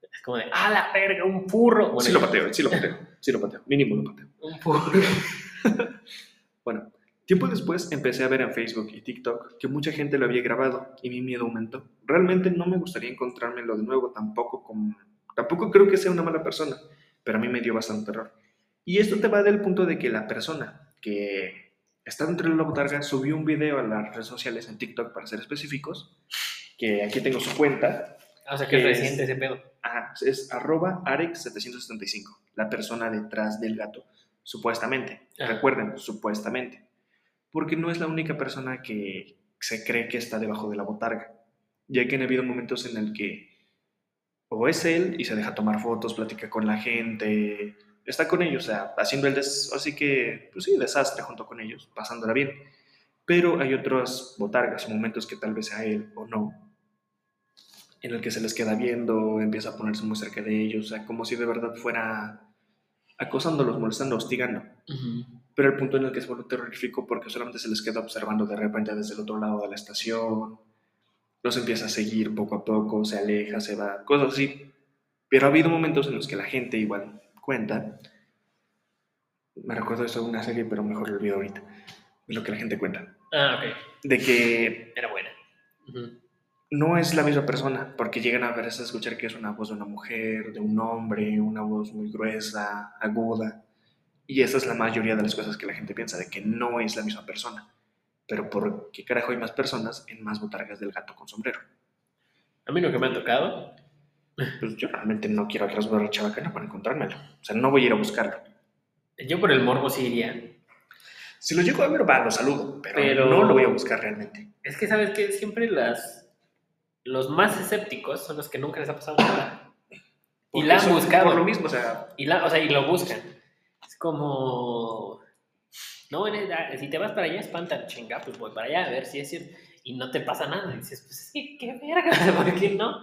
Speaker 2: Es como de, ¡ah, la verga, un furro! Bueno,
Speaker 1: sí lo pateo, sí lo pateo, sí lo pateo, mínimo lo pateo.
Speaker 2: Un furro.
Speaker 1: Bueno, tiempo después empecé a ver en Facebook y TikTok que mucha gente lo había grabado y mi miedo aumentó. Realmente no me gustaría encontrármelo de nuevo, tampoco, como, tampoco creo que sea una mala persona, pero a mí me dio bastante terror. Y esto te va del punto de que la persona que está dentro de la botarga subió un video a las redes sociales, en TikTok para ser específicos, que aquí tengo su cuenta,
Speaker 2: O sea, que es
Speaker 1: Es-
Speaker 2: reciente ese pedo.
Speaker 1: Ajá, es arroba arex775, la persona detrás del gato, supuestamente.
Speaker 2: Ajá.
Speaker 1: Recuerden, supuestamente. Porque no es la única persona que se cree que está debajo de la botarga, ya que han habido momentos en el que o es él y se deja tomar fotos, platica con la gente, está con ellos, o sea, haciendo el así que, pues sí, desastre junto con ellos, pasándola bien. Pero hay otras botargas momentos que tal vez sea él o no, en el que se les queda viendo, empieza a ponerse muy cerca de ellos, o sea, como si de verdad fuera acosándolos, molestando, hostigando. Pero el punto en el que se vuelve terrorífico porque solamente se les queda observando de repente desde el otro lado de la estación, los empieza a seguir poco a poco, se aleja, se va, cosas así. Pero ha habido momentos en los que la gente igual cuenta, me recuerdo eso de una serie, pero mejor lo olvido ahorita, de lo que la gente cuenta,
Speaker 2: Ah, ok.
Speaker 1: de que
Speaker 2: Era buena. Ujú.
Speaker 1: No es la misma persona, porque llegan a veces a escuchar que es una voz de una mujer, de un hombre, una voz muy gruesa, aguda. Y esa es la mayoría de las cosas que la gente piensa, de que no es la misma persona. Pero ¿por qué carajo hay más personas en más botargas del gato con sombrero?
Speaker 2: A mí lo que me ha tocado.
Speaker 1: Pues yo realmente no quiero atrás ver a para encontrármelo. O sea, no voy a ir a buscarlo.
Speaker 2: Yo por el morbo sí iría.
Speaker 1: Si lo llego a ver, va, lo saludo, pero,
Speaker 2: Pero-
Speaker 1: no lo voy a buscar realmente.
Speaker 2: Es que sabes que siempre las los más escépticos son los que nunca les ha pasado nada. Y
Speaker 1: Por
Speaker 2: la han buscado.
Speaker 1: Por lo mismo, o sea,
Speaker 2: Y la, o sea, y lo buscan. Es como no, el- si te vas para allá, espanta, chinga, pues voy para allá a ver si es cierto. Y no te pasa nada. Y dices, pues es que qué verga, ¿por qué no?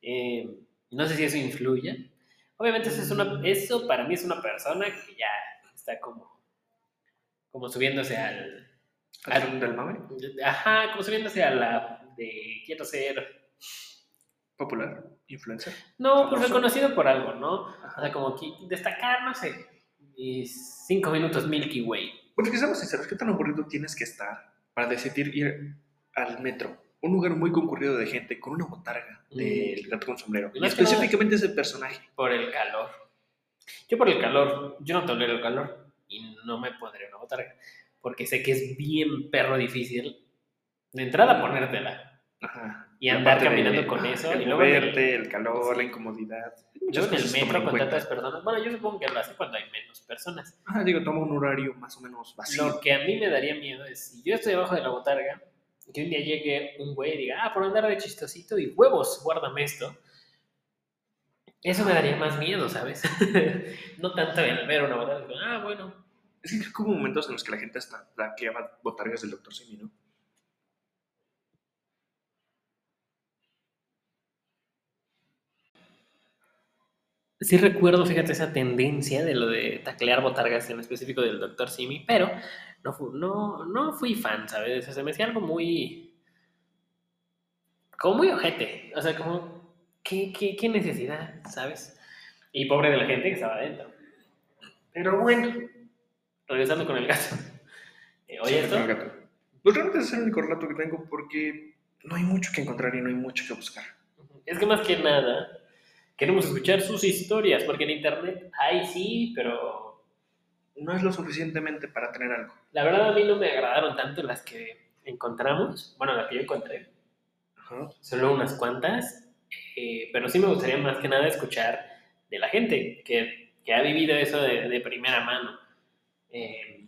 Speaker 2: Eh, no sé si eso influye. Obviamente eso es una, eso para mí es una persona que ya está como, como subiéndose al,
Speaker 1: al del mame,
Speaker 2: Ajá, como subiéndose a la de quiero ser.
Speaker 1: popular, influencer.
Speaker 2: No, pues reconocido por algo, ¿no? O
Speaker 1: Ajá.
Speaker 2: sea, como que destacar, no sé. Cinco minutos Milky Way.
Speaker 1: Porque que seamos sinceros, ¿qué tan aburrido tienes que estar para decidir ir al metro? Un lugar muy concurrido de gente con una botarga del gato con sombrero.
Speaker 2: Y
Speaker 1: específicamente ese personaje.
Speaker 2: Por el calor. Yo por el calor, yo no tolero el calor y no me pondré una botarga. Porque sé que es bien perro difícil de entrada ponértela.
Speaker 1: Ajá.
Speaker 2: Y andar caminando con eso,
Speaker 1: El
Speaker 2: y luego en el-
Speaker 1: moverte, el calor,
Speaker 2: Sí.
Speaker 1: la incomodidad.
Speaker 2: Yo en el metro con tantas personas. Bueno, yo supongo que lo hace cuando hay menos personas.
Speaker 1: Ajá, digo, toma un horario más o menos vacío.
Speaker 2: Lo que a mí me daría miedo es si yo estoy debajo de la botarga, que un día llegue un güey y diga, ah, por andar de chistosito y huevos, guárdame esto. Eso me daría más miedo, ¿sabes? no tanto el ver una botarga, ah, bueno.
Speaker 1: Es que hubo momentos en los que la gente hasta la que llama botargas del Dr. Simi, ¿no?
Speaker 2: Sí recuerdo, fíjate, esa tendencia de lo de taclear botargas en específico del Dr. Simi, pero no, fu- no, no fui fan, ¿sabes? O sea, me hacía algo muy... como muy ojete. O sea, como, ¿qué, qué, qué necesidad, ¿sabes? Y pobre de la gente que estaba adentro. Pero bueno, regresando con el gato. Eh, Oye,
Speaker 1: Sí,
Speaker 2: esto...
Speaker 1: con el gato. Pues realmente es el único relato que tengo porque no hay mucho que encontrar y no hay mucho que buscar.
Speaker 2: Es que más que nada, queremos escuchar sus historias, porque en internet hay sí, pero
Speaker 1: No es lo suficientemente para tener algo.
Speaker 2: la verdad a mí no me agradaron tanto las que encontramos. Bueno, las que yo encontré,
Speaker 1: Ajá.
Speaker 2: solo unas cuantas, eh, pero sí me gustaría más que nada escuchar de la gente que, que ha vivido eso de, de primera mano. Eh,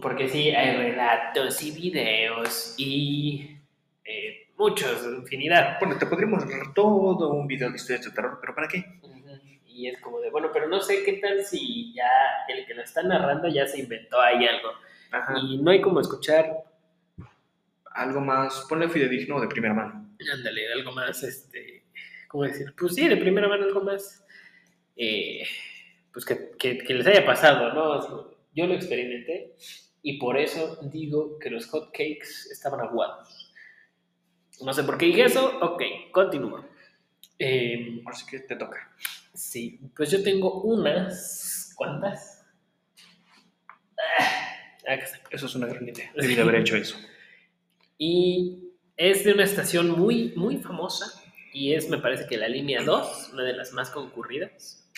Speaker 2: porque sí, hay relatos y videos y eh, muchos, infinidad.
Speaker 1: Bueno, te podríamos todo un video de historias de terror, pero ¿para qué?
Speaker 2: Y es como de, bueno, pero no sé qué tal si ya el que lo está narrando ya se inventó ahí algo.
Speaker 1: Ajá.
Speaker 2: Y no hay como escuchar,
Speaker 1: Algo más, ponle fidedigno de primera mano.
Speaker 2: ándale, algo más, este, ¿cómo decir? Pues sí, de primera mano algo más, eh, pues que, que- que les haya pasado, ¿no? Yo lo experimenté y por eso digo que los hot cakes estaban aguados. No sé por qué dije eso, ok, continúo. Eh,
Speaker 1: Así que te toca.
Speaker 2: Sí, pues yo tengo unas. ¿Cuántas? Ah, acá está.
Speaker 1: Eso es una gran idea. Debí de haber hecho eso.
Speaker 2: Y es de una estación muy, muy famosa. Y es, me parece que la línea 2, una de las más concurridas.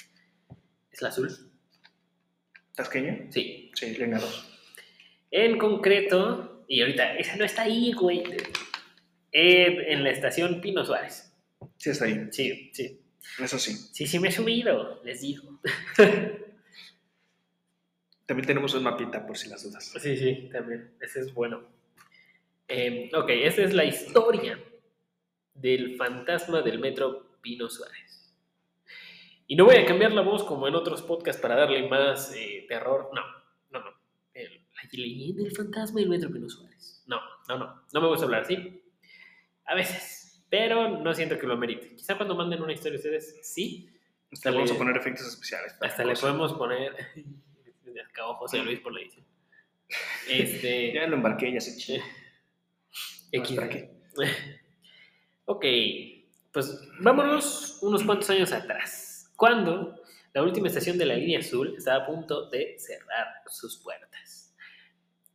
Speaker 2: Es la azul.
Speaker 1: ¿Tasqueño?
Speaker 2: Sí.
Speaker 1: Sí, línea 2.
Speaker 2: En concreto, y ahorita, esa no está ahí, güey. Eh, en la estación Pino Suárez.
Speaker 1: Sí, está ahí.
Speaker 2: Sí, sí.
Speaker 1: Eso sí.
Speaker 2: Sí, sí me he subido, les digo.
Speaker 1: También tenemos un mapita por si las dudas.
Speaker 2: Sí, sí, también. Ese es bueno. Eh, ok, esta es la historia del fantasma del metro Pino Suárez. Y no voy a cambiar la voz como en otros podcasts para darle más eh, terror. No, no, no. El- la leyenda del fantasma del metro Pino Suárez. No, no, no. No me gusta hablar así. A veces. Pero no siento que lo amerite. Quizá cuando manden una historia ustedes, sí.
Speaker 1: Hasta vamos
Speaker 2: le-
Speaker 1: a poner efectos especiales.
Speaker 2: Hasta le podemos poner. Acá, José Luis por la edición. Este.
Speaker 1: Ya lo embarqué, ya se eché.
Speaker 2: X.
Speaker 1: ¿Para qué?
Speaker 2: Ok, pues vámonos unos cuantos años atrás, cuando la última estación de la línea azul estaba a punto de cerrar sus puertas.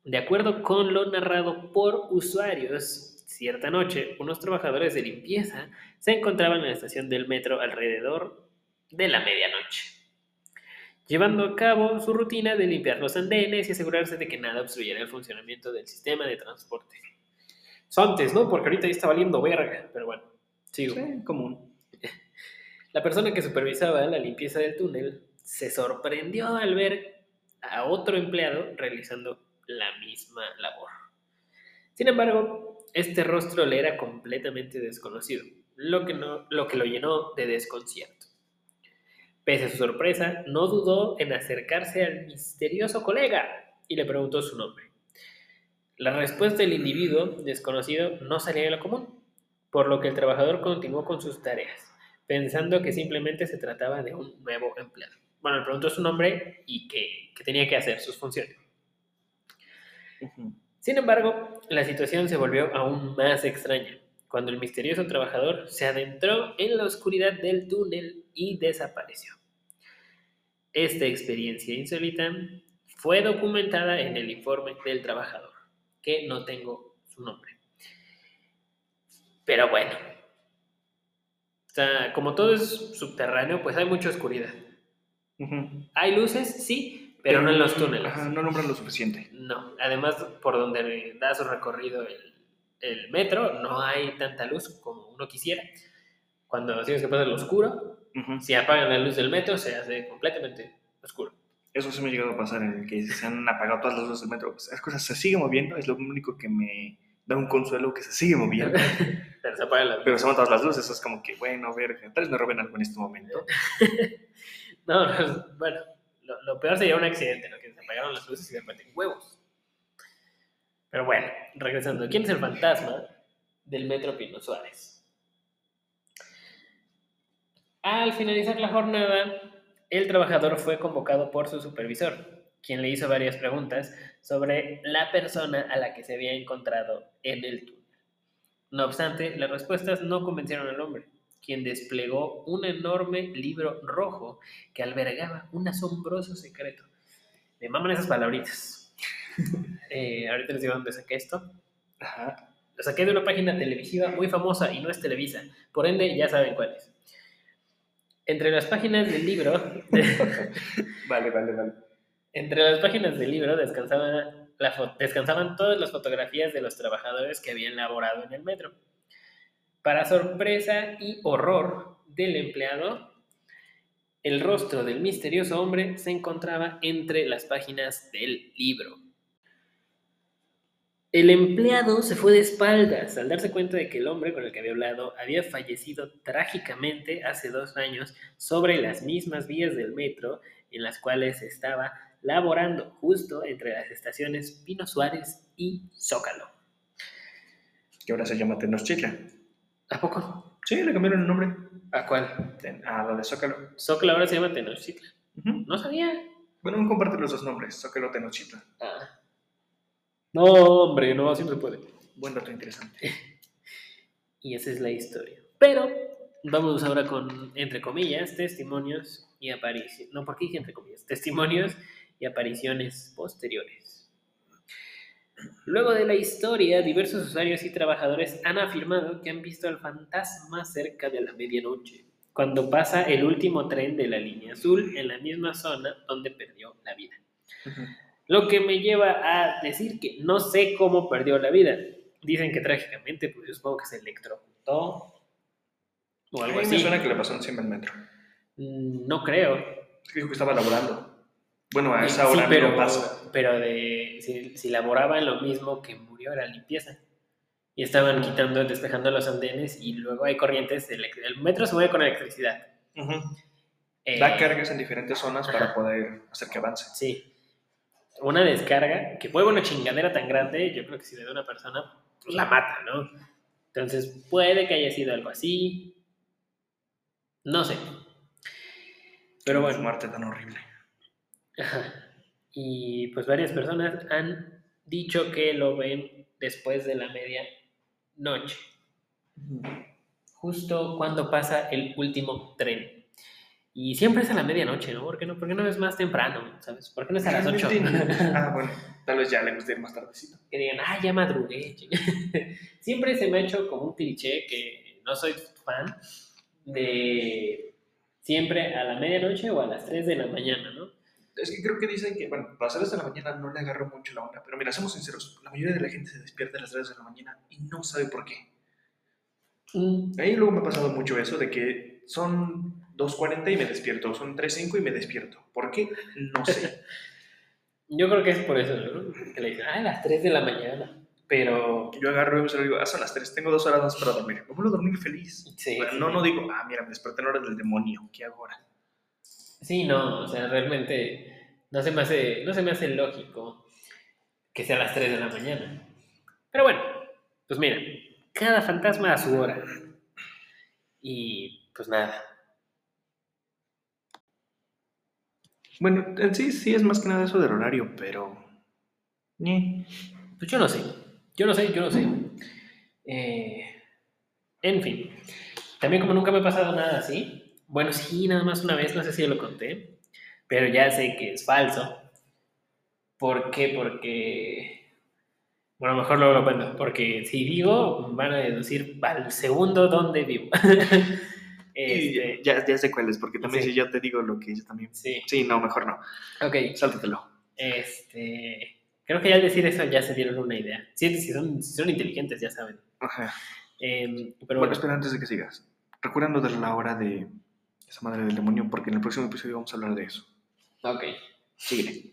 Speaker 2: De acuerdo con lo narrado por usuarios, cierta noche unos trabajadores de limpieza se encontraban en la estación del metro alrededor de la medianoche, llevando a cabo su rutina de limpiar los andenes y asegurarse de que nada obstruyera el funcionamiento del sistema de transporte. Eso antes, ¿no? Porque ahorita ya está valiendo verga, pero bueno, sigo.
Speaker 1: Sí, común.
Speaker 2: La persona que supervisaba la limpieza del túnel se sorprendió al ver a otro empleado realizando la misma labor. Sin embargo, este rostro le era completamente desconocido, lo que, lo, llenó de desconcierto. Pese a su sorpresa, no dudó en acercarse al misterioso colega y le preguntó su nombre. La respuesta del individuo desconocido no salía de lo común, por lo que el trabajador continuó con sus tareas pensando que simplemente se trataba de un nuevo empleado. Bueno, le preguntó su nombre y qué, tenía que hacer, sus funciones. Sin embargo, la situación se volvió aún más extraña, cuando el misterioso trabajador se adentró en la oscuridad del túnel y desapareció. Esta experiencia insólita fue documentada en el informe del trabajador, que no tengo su nombre. Pero bueno, o sea, como todo es subterráneo, pues hay mucha oscuridad. Hay luces, sí, pero no en los túneles.
Speaker 1: Ajá, no nombran lo suficiente.
Speaker 2: No, además por donde da su recorrido el, el metro no hay tanta luz como uno quisiera. Cuando tienes que pasar lo oscuro,
Speaker 1: Ujú.
Speaker 2: si apagan la luz del metro se hace completamente oscuro.
Speaker 1: Eso sí me ha llegado a pasar en el que se han apagado todas las luces del metro. Pues, Las cosas se siguen moviendo, es lo único que me da un consuelo que se sigue moviendo.
Speaker 2: Pero se apagan las
Speaker 1: Pero se van todas las luces, es como que, bueno, a ver, tal vez me roben algo en este momento.
Speaker 2: No, no, bueno, lo, lo peor sería un accidente, ¿no? Que se apagaron las luces y de repente huevos. Pero bueno, regresando. ¿Quién es el fantasma del Metro Pino Suárez? Al finalizar la jornada, el trabajador fue convocado por su supervisor, quien le hizo varias preguntas sobre la persona a la que se había encontrado en el túnel. No obstante, las respuestas no convencieron al hombre, quien desplegó un enorme libro rojo que albergaba un asombroso secreto. Me maman esas palabritas. Eh, ahorita les digo dónde saqué esto.
Speaker 1: Ajá.
Speaker 2: Lo saqué de una página televisiva muy famosa y no es Televisa. Por ende, ya saben cuál es. Entre las páginas del libro,
Speaker 1: Vale, vale, vale.
Speaker 2: entre las páginas del libro descansaban, la fo- descansaban todas las fotografías de los trabajadores que habían laborado en el metro. Para sorpresa y horror del empleado, el rostro del misterioso hombre se encontraba entre las páginas del libro. El empleado se fue de espaldas al darse cuenta de que el hombre con el que había hablado había fallecido trágicamente hace dos años sobre las mismas vías del metro en las cuales estaba laborando justo entre las estaciones Pino Suárez y Zócalo.
Speaker 1: Que ahora se llama Tenochtitlan.
Speaker 2: ¿A poco?
Speaker 1: Sí, le cambiaron el nombre.
Speaker 2: ¿A cuál?
Speaker 1: A la de Zócalo.
Speaker 2: Zócalo ahora se llama Tenochtitlan. No sabía.
Speaker 1: Bueno, comparte los dos nombres, Zócalo Tenochtitlan.
Speaker 2: Ah. No, hombre, no, así no se puede.
Speaker 1: Buen dato interesante.
Speaker 2: Y esa es la historia. Pero vamos ahora con, entre comillas, testimonios y apariciones. No, ¿por qué dije entre comillas? Testimonios y apariciones posteriores. Luego de la historia, diversos usuarios y trabajadores han afirmado que han visto al fantasma cerca de la medianoche, cuando pasa el último tren de la línea azul en la misma zona donde perdió la vida. Lo que me lleva a decir que no sé cómo perdió la vida. Dicen que trágicamente, pues yo supongo que se electrocutó o
Speaker 1: A
Speaker 2: algo
Speaker 1: me
Speaker 2: así.
Speaker 1: suena que le pasó encima del metro.
Speaker 2: Mm, No creo.
Speaker 1: Dijo que estaba laborando. Bueno, a
Speaker 2: Sí,
Speaker 1: esa hora
Speaker 2: pero,
Speaker 1: no pasa.
Speaker 2: pero de, si, si laboraba en lo mismo que murió, era limpieza. Y estaban quitando, despejando los andenes y luego hay corrientes. elec- El metro se mueve con electricidad. Eh,
Speaker 1: Da cargas en diferentes zonas para poder hacer que avance.
Speaker 2: Sí. Una descarga que mueve una chingadera tan grande, yo creo que si le da una persona, pues la mata, ¿no? Entonces puede que haya sido algo así. No sé. Pero bueno.
Speaker 1: muerte tan horrible.
Speaker 2: Y pues varias personas han dicho que lo ven después de la medianoche, justo cuando pasa el último tren. Y siempre es a la medianoche, ¿no? ¿Por qué no, ¿Por qué no es más temprano? ¿Sabes? ¿Por qué no es a las 8?
Speaker 1: Realmente, Ah, bueno, tal vez ya le guste ir más tardecito.
Speaker 2: que digan, ah, ya madrugué. Siempre se me ha hecho como un cliché que no soy fan de siempre a la medianoche o a las 3 de la mañana, ¿no?
Speaker 1: Es que creo que dicen que, bueno, para las 3 de la mañana no le agarro mucho la onda. Pero mira, seamos sinceros, la mayoría de la gente se despierta a las 3 de la mañana y no sabe por qué.
Speaker 2: Mm,
Speaker 1: A mí luego me ha pasado mucho eso de que son 2.40 y me despierto, son 3.05 y me despierto. ¿Por qué? No sé.
Speaker 2: Yo creo que es por eso, ¿no? Que le dicen, ah, a las 3 de la mañana. Pero,
Speaker 1: Yo agarro y lo digo, ah, son las 3, tengo dos horas más para dormir. Me vuelvo a dormir feliz.
Speaker 2: sí,
Speaker 1: Bueno,
Speaker 2: sí,
Speaker 1: no, no digo, ah, mira, me desperté en horas del demonio, ¿qué hago ahora?
Speaker 2: Sí, no, o sea, realmente no se me hace, no se me hace lógico que sea a las 3 de la mañana. Pero bueno, pues mira, cada fantasma a su hora. Y pues nada.
Speaker 1: Bueno, en sí, sí es más que nada eso del horario, pero... Ni.
Speaker 2: Pues yo no sé. Yo no sé, yo no sé. Eh, en fin. También como nunca me ha pasado nada así. Bueno, sí, nada más una vez, no sé si yo lo conté. Pero ya sé que es falso. ¿Por qué? Porque... Bueno, mejor luego lo cuento. Porque si digo, van a deducir al segundo dónde vivo. Este,
Speaker 1: ya, ya sé cuál es, porque también
Speaker 2: Sí.
Speaker 1: si yo te digo lo que yo también...
Speaker 2: sí.
Speaker 1: Sí, no, mejor no.
Speaker 2: Ok.
Speaker 1: Sáltatelo.
Speaker 2: Este... Creo que ya al decir eso ya se dieron una idea. Si, si son, si son inteligentes, ya saben.
Speaker 1: Ajá.
Speaker 2: Em, pero
Speaker 1: Bueno,
Speaker 2: bueno,
Speaker 1: espera, antes de que sigas. De la hora de esa madre del demonio, porque en el próximo episodio vamos a hablar de eso.
Speaker 2: ok.
Speaker 1: Síguele.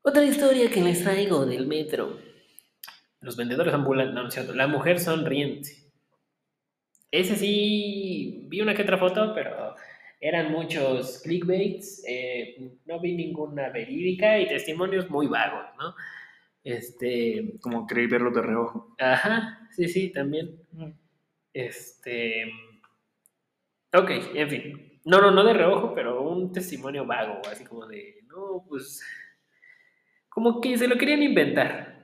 Speaker 2: Otra historia que les traigo del metro. Los vendedores ambulantes, no, no es cierto. La mujer sonriente. Ese sí, vi una que otra foto, pero eran muchos clickbaits. eh, no vi ninguna verídica y testimonios muy vagos, ¿no? Este,
Speaker 1: Como creí verlo de reojo.
Speaker 2: ajá, sí, sí, también. Este. Ok, en fin. no, no, no de reojo, pero un testimonio vago, así como de, no, pues, como que se lo querían inventar.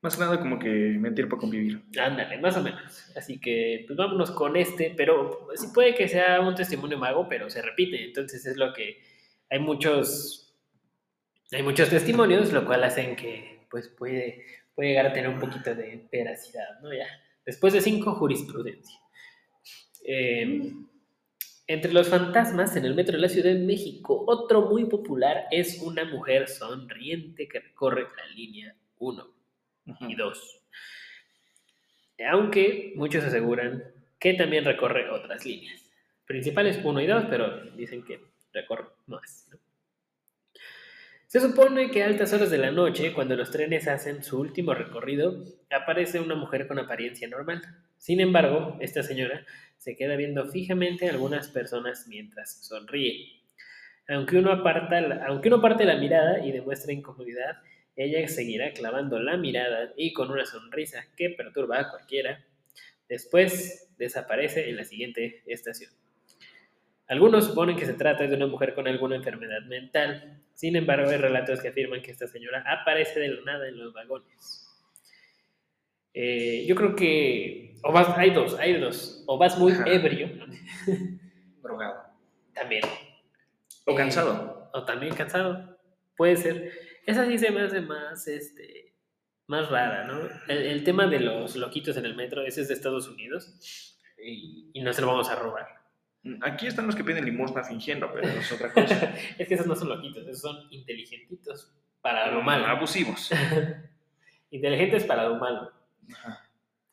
Speaker 1: Más que nada como que mentir para convivir.
Speaker 2: Ándale, más o menos. Así que, pues vámonos con este, pero sí puede que sea un testimonio vago, pero se repite. Entonces es lo que hay muchos, hay muchos testimonios, lo cual hacen que, pues puede, puede llegar a tener un poquito de veracidad, ¿no? Ya. Después de cinco, jurisprudencia. Eh, entre los fantasmas en el metro de la Ciudad de México, otro muy popular es una mujer sonriente que recorre la línea 1 y 2. Aunque muchos aseguran que también recorre otras líneas. Principales 1 y 2, pero dicen que recorre más. Se supone que a altas horas de la noche, cuando los trenes hacen su último recorrido, aparece una mujer con apariencia normal. Sin embargo, esta señora se queda viendo fijamente a algunas personas mientras sonríe. Aunque uno, aparta aunque uno parte la mirada y demuestra incomodidad, ella seguirá clavando la mirada y con una sonrisa que perturba a cualquiera. Después desaparece en la siguiente estación. Algunos suponen que se trata de una mujer con alguna enfermedad mental. Sin embargo, hay relatos que afirman que esta señora aparece de la nada en los vagones. Eh, yo creo que. O vas, hay dos, hay dos. O vas muy ebrio.
Speaker 1: Drogado.
Speaker 2: También.
Speaker 1: O cansado.
Speaker 2: Eh, o también cansado. Puede ser. Esa sí se me hace más, este, más rara, ¿no? El, tema de los loquitos en el metro, ese es de Estados Unidos. Y, y no se lo vamos a robar.
Speaker 1: Aquí están los que piden limosna fingiendo, pero es otra cosa.
Speaker 2: es que esos no son loquitos, esos son inteligentitos para lo malo.
Speaker 1: Abusivos.
Speaker 2: Inteligentes para lo malo.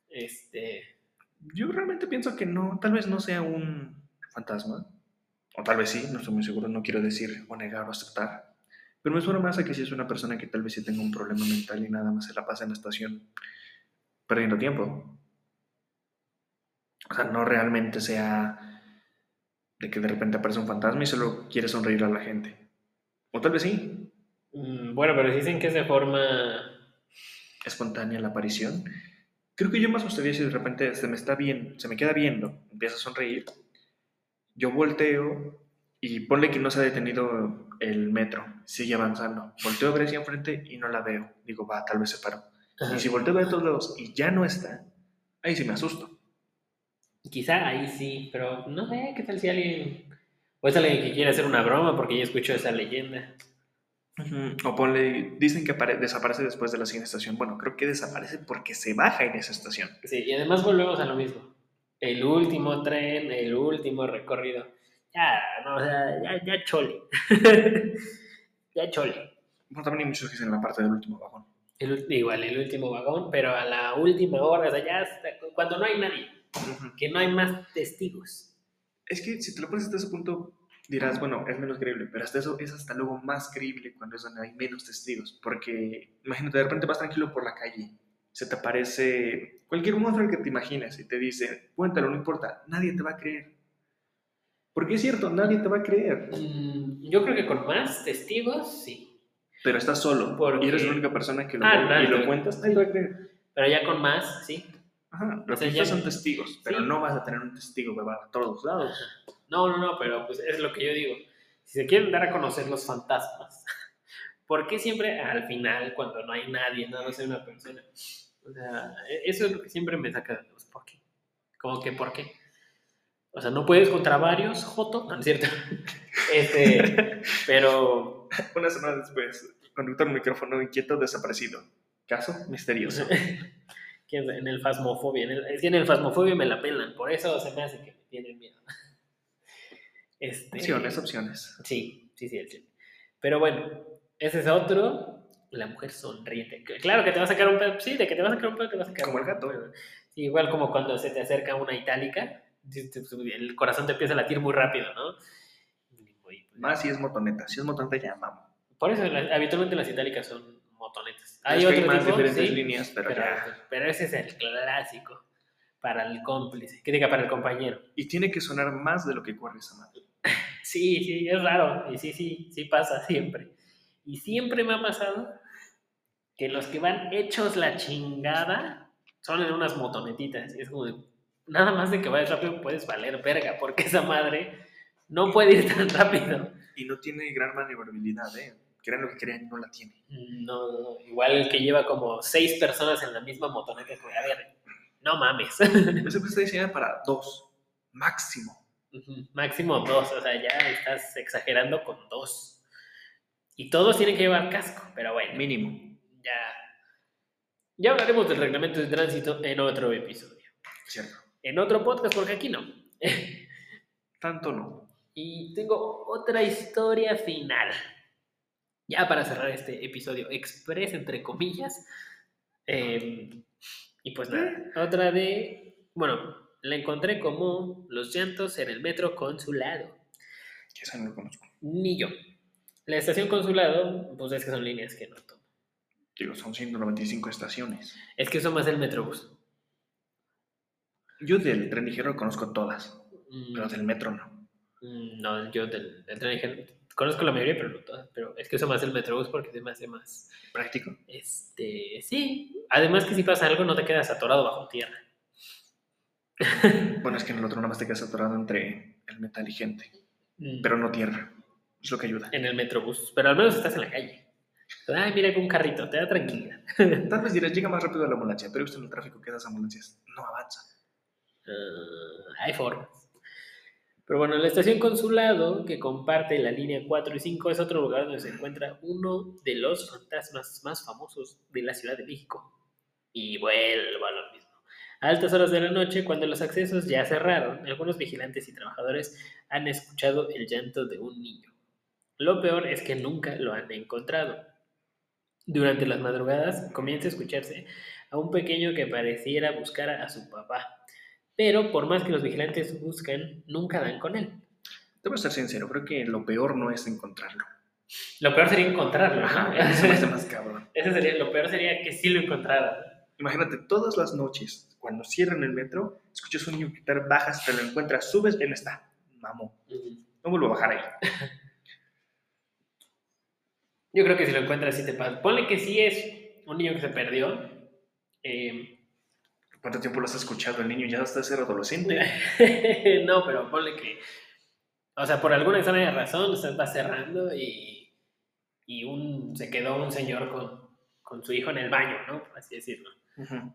Speaker 2: Este.
Speaker 1: Yo realmente pienso que no, tal vez no sea un fantasma. O tal vez sí, no estoy muy seguro, no quiero decir o negar o aceptar. Pero me suena más a que si es una persona que tal vez sí tenga un problema mental y nada más se la pasa en la estación perdiendo tiempo. O sea, no realmente sea de que de repente aparece un fantasma y solo quiere sonreír a la gente. O tal vez sí.
Speaker 2: Mm, bueno, pero dicen que es de forma
Speaker 1: espontánea la aparición. Creo que yo más gustaría si de repente se me está bien, se me queda viendo, empieza a sonreír, yo volteo y ponle que no se ha detenido el metro, sigue avanzando. Volteo a ver hacia enfrente y no la veo. Digo, va, tal vez se paró. Y si volteo a ver a todos lados y ya no está, ahí sí me asusto.
Speaker 2: Quizá ahí sí, pero no sé, ¿qué tal si alguien... O es alguien que quiere hacer una broma porque ya escucho esa leyenda.
Speaker 1: O ponle, dicen que desaparece después de la siguiente estación. Bueno, creo que desaparece porque se baja en esa estación.
Speaker 2: Sí, y además volvemos a lo mismo. El último tren, el último recorrido. Ya, no, o sea, ya, ya chole. ya chole.
Speaker 1: Bueno, también hay muchos que dicen la parte del último vagón.
Speaker 2: El, igual, el último vagón, pero a la última hora, o sea, ya cuando no hay nadie, que no hay más testigos.
Speaker 1: Es que si te lo pones hasta ese punto, dirás, bueno, es menos creíble, pero hasta eso es hasta luego más creíble cuando es donde hay menos testigos, porque imagínate, de repente vas tranquilo por la calle, se te aparece cualquier monstruo que te imagines y te dice, cuéntalo, no importa, nadie te va a creer. Porque es cierto, nadie te va a creer.
Speaker 2: Mm, yo creo que con más testigos, sí.
Speaker 1: Pero estás solo y eres la única persona que lo, ah, y lo cuentas, nadie va a creer.
Speaker 2: Pero ya con más, sí.
Speaker 1: Ajá, los ya son testigos, pero no vas a tener un testigo que va a todos lados.
Speaker 2: No, no, no, pero pues es lo que yo digo. Si se quieren dar a conocer los fantasmas, ¿por qué siempre al final, cuando no hay nadie, nada más hay una persona? O sea, e, eso es lo que siempre me saca de los ¿por qué? ¿Cómo que por qué? O sea, no puedes contra varios, Joto, no es cierto. Este, pero.
Speaker 1: Una semana después, conductor micrófono inquieto desaparecido. Caso misterioso.
Speaker 2: en el fasmofobia. En el, es que en el fasmofobia me la pelan, por eso se me hace que me tienen miedo.
Speaker 1: Este, opciones, opciones.
Speaker 2: Sí, sí, sí. Pero bueno, ese es otro. La mujer sonriente. Claro que te va a sacar un pedo. Sí, de que te va a sacar un pedo, te va a sacar
Speaker 1: Como el gato.
Speaker 2: igual como cuando se te acerca una itálica, el corazón te empieza a latir muy rápido, ¿no?
Speaker 1: Más si es motoneta. Si es motoneta, ya vamos.
Speaker 2: Por eso, habitualmente las itálicas son motonetas.
Speaker 1: Hay, otro más diferentes líneas, pero,
Speaker 2: pero, ese es el clásico para el cómplice, que diga para el compañero.
Speaker 1: Y tiene que sonar más de lo que corre esa madre.
Speaker 2: sí, sí, es raro. Y sí, sí, sí pasa siempre. Y siempre me ha pasado que los que van hechos la chingada son en unas motonetitas. Es como nada más de que vayas rápido puedes valer verga, porque esa madre No puede ir tan rápido.
Speaker 1: Y no tiene gran maniobrabilidad, ¿eh? Crean lo que crean, no la tiene.
Speaker 2: No, no, no. igual que lleva como seis personas en la misma motoneta. que, A ver, no mames.
Speaker 1: Está diseñada para dos, máximo.
Speaker 2: Máximo dos, o sea, ya estás exagerando con dos. Y todos tienen que llevar casco, pero bueno,
Speaker 1: Mínimo.
Speaker 2: ya. Ya hablaremos del reglamento de tránsito en otro episodio.
Speaker 1: Cierto.
Speaker 2: En otro podcast, porque aquí no.
Speaker 1: Tanto no.
Speaker 2: Y tengo otra historia final. Ya para cerrar este episodio express, entre comillas. Eh, y pues nada, otra de. Bueno, la encontré como los llantos en el metro consulado.
Speaker 1: Que esa no lo conozco.
Speaker 2: Ni yo. La estación consulado, pues es que son líneas que no tomo.
Speaker 1: Digo, son 195 estaciones.
Speaker 2: Es que uso más el metrobús.
Speaker 1: Yo del tren ligero conozco todas,
Speaker 2: Mm,
Speaker 1: pero del metro no.
Speaker 2: mm, No, yo del, del tren ligero conozco la mayoría, pero no todas. Pero es que uso más el metrobús porque se me hace más.
Speaker 1: Práctico.
Speaker 2: Este, sí. Además que si pasa algo no te quedas atorado bajo tierra.
Speaker 1: Bueno, es que en el otro nada más te quedas atorado entre el metal y gente,
Speaker 2: Mm,
Speaker 1: pero no tierra. Es lo que ayuda.
Speaker 2: en el metrobús. Pero al menos estás en la calle. Ay, mira con un carrito, te da tranquilidad.
Speaker 1: Tal vez dirás, llega más rápido a la ambulancia, pero visto en el tráfico que esas ambulancias no avanzan.
Speaker 2: Ah, hay formas. Pero bueno, la estación consulado, que comparte la línea 4 y 5, es otro lugar donde se encuentra uno de los fantasmas más famosos de la Ciudad de México. Y vuelvo a lo mismo. A altas horas de la noche, cuando los accesos ya cerraron, algunos vigilantes y trabajadores han escuchado el llanto de un niño. Lo peor es que nunca lo han encontrado. Durante las madrugadas comienza a escucharse a un pequeño que pareciera buscar a su papá. Pero por más que los vigilantes buscan, nunca dan con él.
Speaker 1: Debo ser sincero, creo que lo peor no es encontrarlo.
Speaker 2: Lo peor sería encontrarlo. ¿no?
Speaker 1: Ajá, eso me hace más cabrón.
Speaker 2: Ese sería, lo peor sería que sí lo encontraran.
Speaker 1: Imagínate, todas las noches, cuando cierran el metro, escuchas un niño gritar, bajas, te lo encuentras, subes, él está. Mamó. No vuelvo a bajar ahí.
Speaker 2: Yo creo que si lo encuentras sí te pasa. Ponle que sí es un niño que se perdió. eh,
Speaker 1: ¿Cuánto tiempo lo has escuchado? El niño ya hasta ser adolescente.
Speaker 2: no, pero ponle que. O sea, por alguna extraña razón, se va cerrando y, y un, se quedó un señor con, con su hijo en el baño, ¿no? Por así decirlo.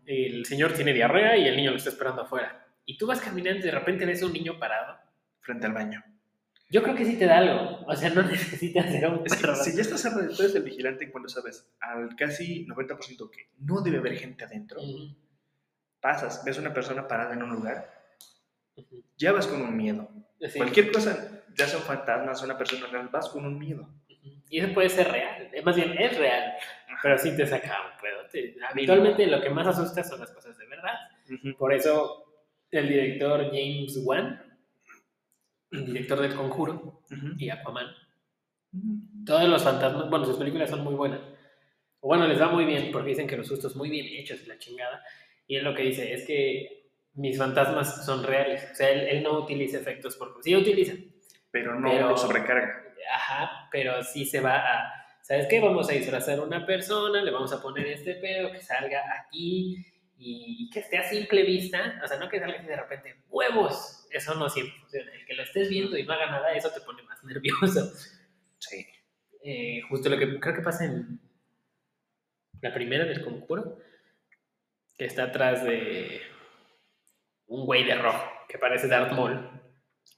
Speaker 2: El señor tiene diarrea y el niño lo está esperando afuera. Y tú vas caminando y de repente ves un niño parado.
Speaker 1: Frente al baño.
Speaker 2: Yo creo que sí te da algo. O sea, no necesitas ser un
Speaker 1: Es que si ya estás tú eres el vigilante cuando sabes al casi 90% que no debe haber gente adentro,
Speaker 2: Ujú,
Speaker 1: pasas, ves una persona parada en un lugar,
Speaker 2: ujú.
Speaker 1: ya vas con un miedo.
Speaker 2: Sí.
Speaker 1: Cualquier cosa, ya son fantasmas, una persona real, vas con un miedo.
Speaker 2: Y eso puede ser real. Eh, Más bien, es real. Pero sí te saca un pedo. Te- Habitualmente lo que más asusta son las cosas de verdad. Por eso el director James Wan, el director del Conjuro y Aquaman, todos los fantasmas, bueno, sus películas son muy buenas. O bueno, les va muy bien porque dicen que los sustos muy bien hechos y la chingada. Y él lo que dice es que mis fantasmas son reales. O sea, él, él no utiliza efectos porque sí utiliza.
Speaker 1: Pero no
Speaker 2: Pero-
Speaker 1: lo sobrecarga.
Speaker 2: Ajá, pero sí se va a. ¿Sabes qué? Vamos a disfrazar a una persona, le vamos a poner este pedo que salga aquí y que esté a simple vista. O sea, no que salga así de repente, ¡huevos! Eso no siempre funciona. El que lo estés viendo y no haga nada, eso te pone más nervioso.
Speaker 1: Sí.
Speaker 2: Eh, justo lo que creo que pasa en la primera del conjuro, que está atrás de un güey de rojo que parece Darth Maul.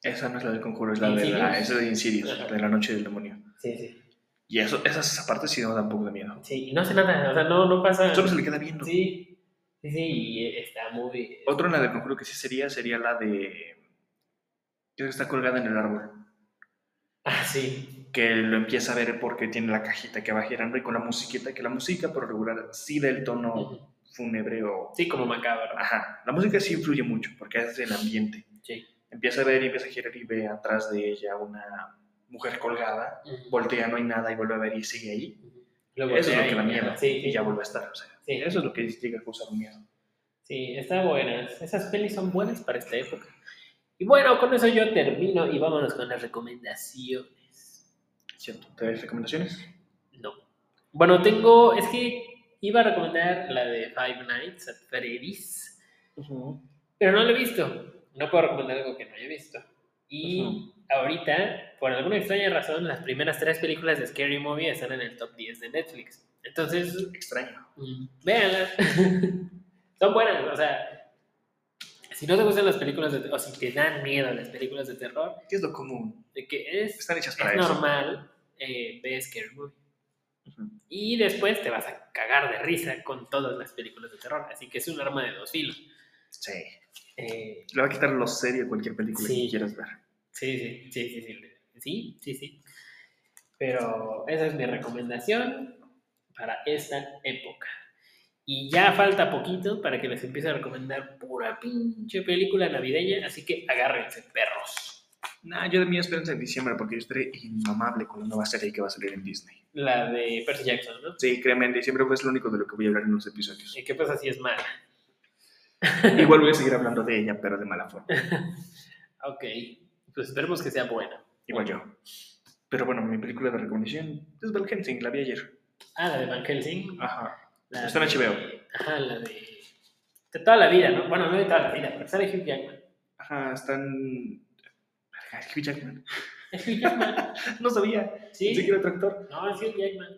Speaker 1: Esa no es la del conjuro, es la de la, esa de Insidious,
Speaker 2: Ajá.
Speaker 1: de la noche del demonio.
Speaker 2: Sí, sí.
Speaker 1: Y eso, esas esa parte sí nos da un poco de miedo.
Speaker 2: Sí, y no hace nada, o sea, no, no pasa.
Speaker 1: Solo se le queda viendo.
Speaker 2: Sí, sí, sí, y está muy.
Speaker 1: Otro en la del conjuro que sí sería, sería la de... Que está colgada en el árbol.
Speaker 2: Ah, sí.
Speaker 1: Que lo empieza a ver porque tiene la cajita que va girando y con la musiquita, que la música por regular sí da el tono. Fúnebre o...
Speaker 2: Sí, como macabro.
Speaker 1: Ajá, la música sí influye mucho porque es el ambiente.
Speaker 2: Sí.
Speaker 1: Empieza a ver y empieza a girar y ve atrás de ella una mujer colgada,
Speaker 2: Ujú.
Speaker 1: voltea, no hay nada y vuelve a ver y sigue ahí.
Speaker 2: Ujú. Luego
Speaker 1: Eso es lo que da miedo
Speaker 2: Sí, sí.
Speaker 1: y ya vuelve a estar. O sea,
Speaker 2: Sí.
Speaker 1: Eso es lo que llega a causar miedo.
Speaker 2: Sí, está buenas. Esas pelis son buenas para esta época. Y bueno, con eso yo termino y vámonos con las recomendaciones.
Speaker 1: ¿Cierto? ¿Te recomendaciones?
Speaker 2: No. Bueno, tengo. Es que iba a recomendar la de Five Nights at Freddy's, pero no la he visto. No puedo recomendar algo que no haya visto. Y
Speaker 1: Ujú.
Speaker 2: ahorita, por alguna extraña razón, las primeras tres películas de Scary Movie están en el top 10 de Netflix. Entonces,
Speaker 1: Extraño.
Speaker 2: mm, véanlas. Son buenas, o sea, si no te gustan las películas de o si te dan miedo las películas de terror,
Speaker 1: ¿Qué es lo común?
Speaker 2: de que es,
Speaker 1: Están hechas
Speaker 2: es
Speaker 1: para eso.
Speaker 2: normal, eh, ve Scary Movie. Y después te vas a cagar de risa con todas las películas de terror. Así que es un arma de dos filos.
Speaker 1: Sí.
Speaker 2: Eh,
Speaker 1: Le va a quitar lo serio a cualquier película
Speaker 2: Sí.
Speaker 1: que quieras ver.
Speaker 2: Sí, sí, sí, sí, sí. Sí, sí, sí. Pero esa es mi recomendación para esta época. Y ya falta poquito para que les empiece a recomendar pura pinche película navideña, así que agárrense, perros.
Speaker 1: Nah, yo de mí esperanza en diciembre porque yo estaré inmamable con la nueva serie que va a salir en Disney.
Speaker 2: La de Percy Jackson, ¿no?
Speaker 1: Sí, créeme, en diciembre pues es lo único de lo que voy a hablar en los episodios.
Speaker 2: ¿Y qué pasa si es mala?
Speaker 1: Igual voy a seguir hablando de ella, pero de mala forma.
Speaker 2: Ok, pues esperemos que sea buena.
Speaker 1: Igual yo. Pero bueno, mi película de recomendación es Van Helsing, la vi ayer.
Speaker 2: Ah, la de Van Helsing.
Speaker 1: Ajá.
Speaker 2: La
Speaker 1: Está en HBO.
Speaker 2: Ajá, la de... De toda la vida, ¿no? Bueno, no de toda la vida, pero sale Hugh Jackman.
Speaker 1: Ajá, están... Es Hugh Jackman.
Speaker 2: Es Hugh Jackman.
Speaker 1: No sabía.
Speaker 2: Sí.
Speaker 1: Pensé que era otro actor.
Speaker 2: No, es Hugh Jackman.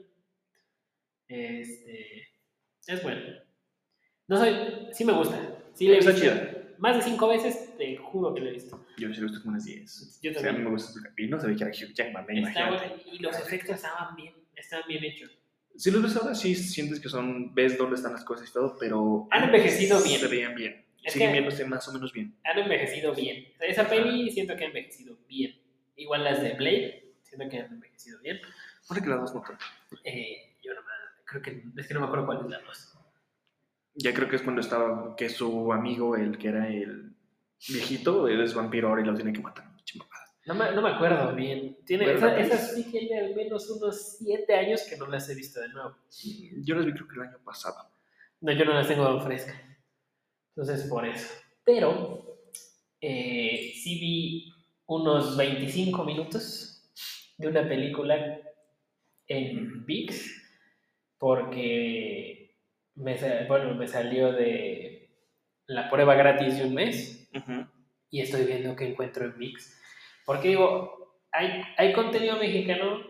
Speaker 2: Este. Es bueno. No soy. Sí me gusta. Sí le he visto. Más de cinco veces, te juro que lo he visto.
Speaker 1: Yo sí lo he visto como unas 10.
Speaker 2: Yo
Speaker 1: O sea, a mí
Speaker 2: también.
Speaker 1: me gusta. Y no sabía que era Hugh Jackman, me
Speaker 2: bueno, y los efectos estaban bien. Estaban bien hechos.
Speaker 1: Si los ves ahora, sí sientes que son, ves dónde están las cosas y todo, pero...
Speaker 2: Han envejecido bien.
Speaker 1: Se veían bien.
Speaker 2: Es
Speaker 1: viéndose más o menos bien.
Speaker 2: Han envejecido bien. O sea, esa peli siento que ha envejecido bien. Igual las de Blade, siento que han envejecido bien.
Speaker 1: Pone que las dos no.
Speaker 2: Eh, yo nomás, creo que. Es que no me acuerdo cuál es la dos.
Speaker 1: Ya creo que es cuando estaba, que su amigo, el que era el viejito, él es vampiro ahora y lo tiene que matar.
Speaker 2: No me, no me acuerdo bien. Tiene,
Speaker 1: Bueno,
Speaker 2: esa, esas sí tiene al menos unos siete años que no las he visto de nuevo.
Speaker 1: Yo las vi creo que el año pasado.
Speaker 2: No, yo no las tengo frescas. Entonces, por eso. Pero, eh, sí vi unos 25 minutos de una película en VIX porque me, bueno, me salió de la prueba gratis de un mes y estoy viendo qué encuentro en VIX. Porque digo, hay, hay contenido mexicano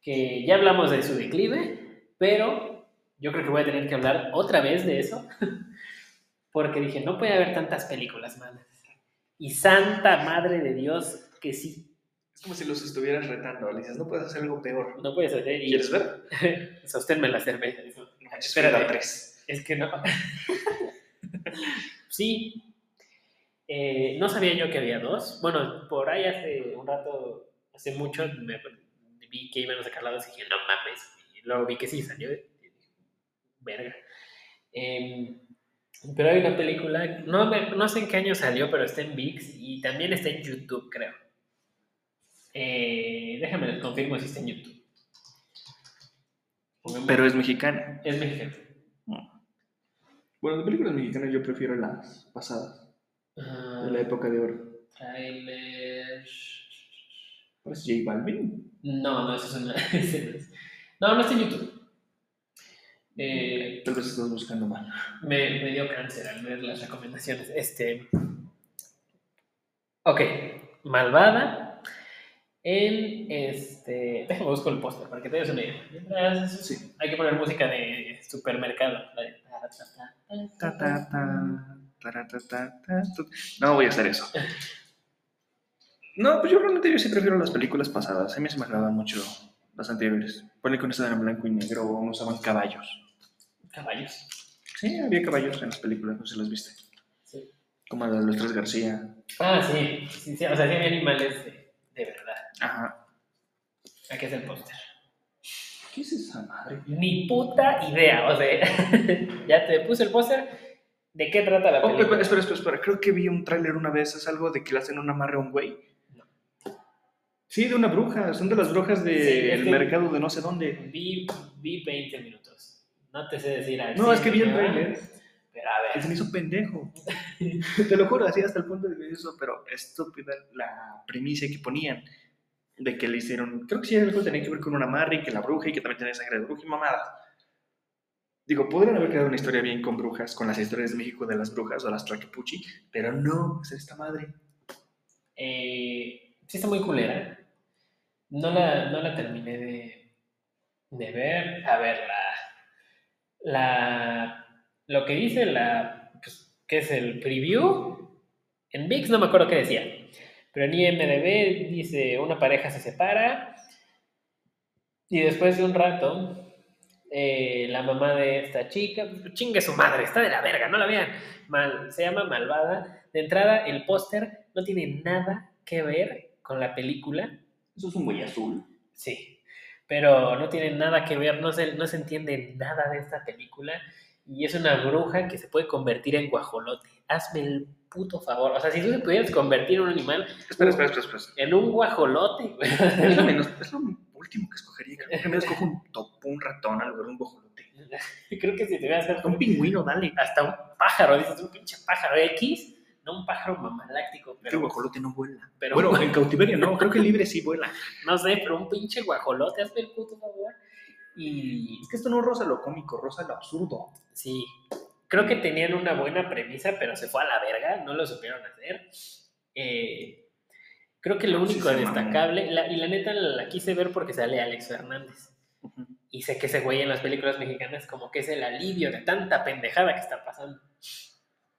Speaker 2: que ya hablamos de su declive, pero yo creo que voy a tener que hablar otra vez de eso. Porque dije, no puede haber tantas películas malas. Y santa madre de Dios que sí,
Speaker 1: Es como si los estuvieras retando. Le dices, no puedes hacer algo peor.
Speaker 2: no puedes hacer. Y
Speaker 1: ¿Quieres ver?
Speaker 2: Sosténme la cerveza. Dijo,
Speaker 1: Espera tres.
Speaker 2: es que no. sí. Eh, no sabía yo que había dos. Bueno, por ahí hace un rato, hace mucho, me vi que iban a sacar la dos y dije, no mames. Y luego vi que sí salió. Verga. Em, pero hay una película, no, me- no sé en qué año salió, pero está en VIX y también está en YouTube, creo. Eh, déjame les confirmo si está en YouTube. Pongamos-
Speaker 1: Pero es mexicana.
Speaker 2: es mexicano.
Speaker 1: Bueno, de películas mexicanas yo prefiero las pasadas.
Speaker 2: Ah,
Speaker 1: De la época de oro.
Speaker 2: Trailer.
Speaker 1: ¿Cuál es J Balvin?
Speaker 2: No, no, eso es una. no, no está en YouTube. Eh,
Speaker 1: Tal vez estás buscando mal.
Speaker 2: me, me dio cáncer al ver las recomendaciones. Este. Ok. Malvada. En este. Déjame buscar el póster para que te des una idea. Mientras,
Speaker 1: Sí.
Speaker 2: Hay que poner música de supermercado.
Speaker 1: No voy a hacer eso. No, pues yo realmente yo sí prefiero las películas pasadas. A mí se me agradan mucho las anteriores. Ponle con esta en blanco y negro o usaban caballos.
Speaker 2: Caballos.
Speaker 1: Sí, había caballos en las películas, no sé si las viste.
Speaker 2: Sí.
Speaker 1: Como la de los tres García.
Speaker 2: Ah, sí. sí, sí, O sea, sí había animales de, de verdad.
Speaker 1: Ajá.
Speaker 2: Aquí es el póster.
Speaker 1: ¿Qué es esa madre?
Speaker 2: Ni puta idea. O sea, ya te puse el póster. ¿De qué trata la
Speaker 1: Oh,
Speaker 2: película?
Speaker 1: espera, espera, espera. Creo que vi un tráiler una vez. Es algo de que le hacen un amarre a un güey.
Speaker 2: No.
Speaker 1: Sí, de una bruja. Son de las brujas
Speaker 2: Sí,
Speaker 1: del
Speaker 2: es que-
Speaker 1: mercado de no sé dónde.
Speaker 2: Vi, vi 20 minutos. No te sé decir al
Speaker 1: No, es que vi el tráiler.
Speaker 2: Pero a
Speaker 1: Se
Speaker 2: ver.
Speaker 1: me hizo pendejo. Te lo juro, así hasta el punto de que eso, pero estúpida la premisa que ponían. De que le hicieron. Creo que sí, algo tenía que ver con una amarre y que la bruja y que también tenía sangre de bruja y mamadas. Digo, podrían haber creado una historia bien con brujas, con las historias de México de las brujas o las Tlaquepuchi, pero no, es esta madre.
Speaker 2: Eh, sí está muy culera. No la, no la terminé de, de ver. A ver, la, la, lo que dice la, pues, que es el preview, en VIX no me acuerdo qué decía, pero en IMDB dice una pareja se separa y después de un rato eh, la mamá de esta chica, chingue su madre, está de la verga, no la vean, Mal, se llama Malvada. De entrada, el póster no tiene nada que ver con la película.
Speaker 3: Eso es un güey azul.
Speaker 2: Sí, pero no tiene nada que ver, no se, no se entiende nada de esta película. Y es una bruja que se puede convertir en guajolote. Hazme el puto favor. O sea, si tú te pudieras convertir en un animal.
Speaker 1: Espera, espera, espera. espera.
Speaker 2: En un guajolote.
Speaker 1: Es, lo menos, es lo último que escogería. Creo que me escojo un topo, un ratón, algo, un guajolote.
Speaker 2: Creo que si te hubieras
Speaker 1: Un pingüino, dale.
Speaker 2: hasta un pájaro, dices un pinche pájaro X, no un pájaro mamaláctico,
Speaker 1: Que el
Speaker 2: pero,
Speaker 1: guajolote no vuela.
Speaker 2: pero
Speaker 1: Bueno, en cautiverio no, creo que libre sí vuela.
Speaker 2: no sé, pero un pinche guajolote, hazme el puto favor. Y
Speaker 1: Es que esto no rosa lo cómico, rosa lo absurdo.
Speaker 2: sí, creo que tenían una buena premisa, pero se fue a la verga, no lo supieron hacer. Eh, creo que lo
Speaker 1: Sí,
Speaker 2: único destacable, la- y la neta la quise ver porque sale Alex Fernández. Y sé que ese güey en las películas mexicanas como que es el alivio de tanta pendejada que está pasando.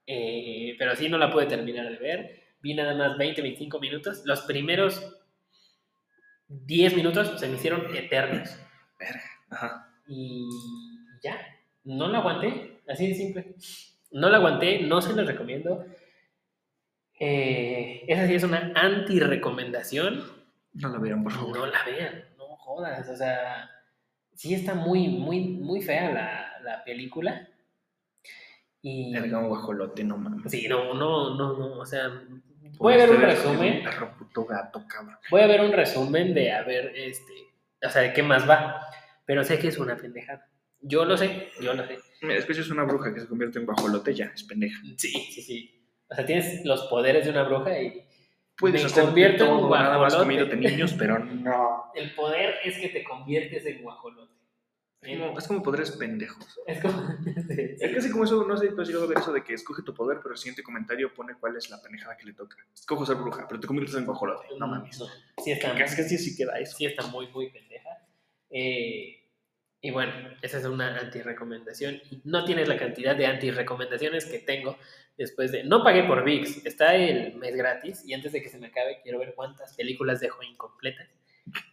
Speaker 2: Eh, pero sí no la pude terminar de ver. Vi nada más 20, 25 minutos. Los primeros 10 minutos se me hicieron eternos.
Speaker 1: Ajá.
Speaker 2: Y ya, no la aguanté. Así de simple. No la aguanté, no se los recomiendo. Eh, esa sí es una anti-recomendación.
Speaker 1: No la vieron, por favor.
Speaker 2: No la vean, no jodas, o sea, sí está muy, muy, muy fea la, la película. Y
Speaker 1: Verga, un guajolote, no mames.
Speaker 2: sí, no, no, no, no, o sea, voy a ver un
Speaker 1: es
Speaker 2: resumen,
Speaker 1: Un perro puto gato, cabrón.
Speaker 2: voy a ver un resumen de a ver, este, o sea, de qué más va, pero sé que es una pendejada. Yo lo sé, yo lo sé.
Speaker 1: Mira, después es una bruja que se convierte en guajolote, ya, es pendeja.
Speaker 2: Sí, sí, sí. O sea, tienes los poderes de una bruja y
Speaker 1: Puedes
Speaker 2: Me
Speaker 1: hacer
Speaker 2: convierto en
Speaker 1: todo, nada más
Speaker 2: guajolote.
Speaker 1: niños, pero no.
Speaker 2: el poder es que te conviertes en guajolote.
Speaker 1: Es como, es como poderes pendejos.
Speaker 2: Es como...
Speaker 1: Es casi como eso, no sé si tú has llegado a ver eso de que escoge tu poder, pero el siguiente comentario pone cuál es la pendejada que le toca. Escojo ser bruja, pero te conviertes en guajolote. No mames.
Speaker 2: No, sí está,
Speaker 1: Casi casi sí queda eso.
Speaker 2: sí está muy, muy pendeja. Eh, y bueno, esa es una anti-recomendación. No tienes la cantidad de anti-recomendaciones que tengo después de... No pagué por VIX, está el mes gratis y antes de que se me acabe quiero ver cuántas películas dejo incompletas.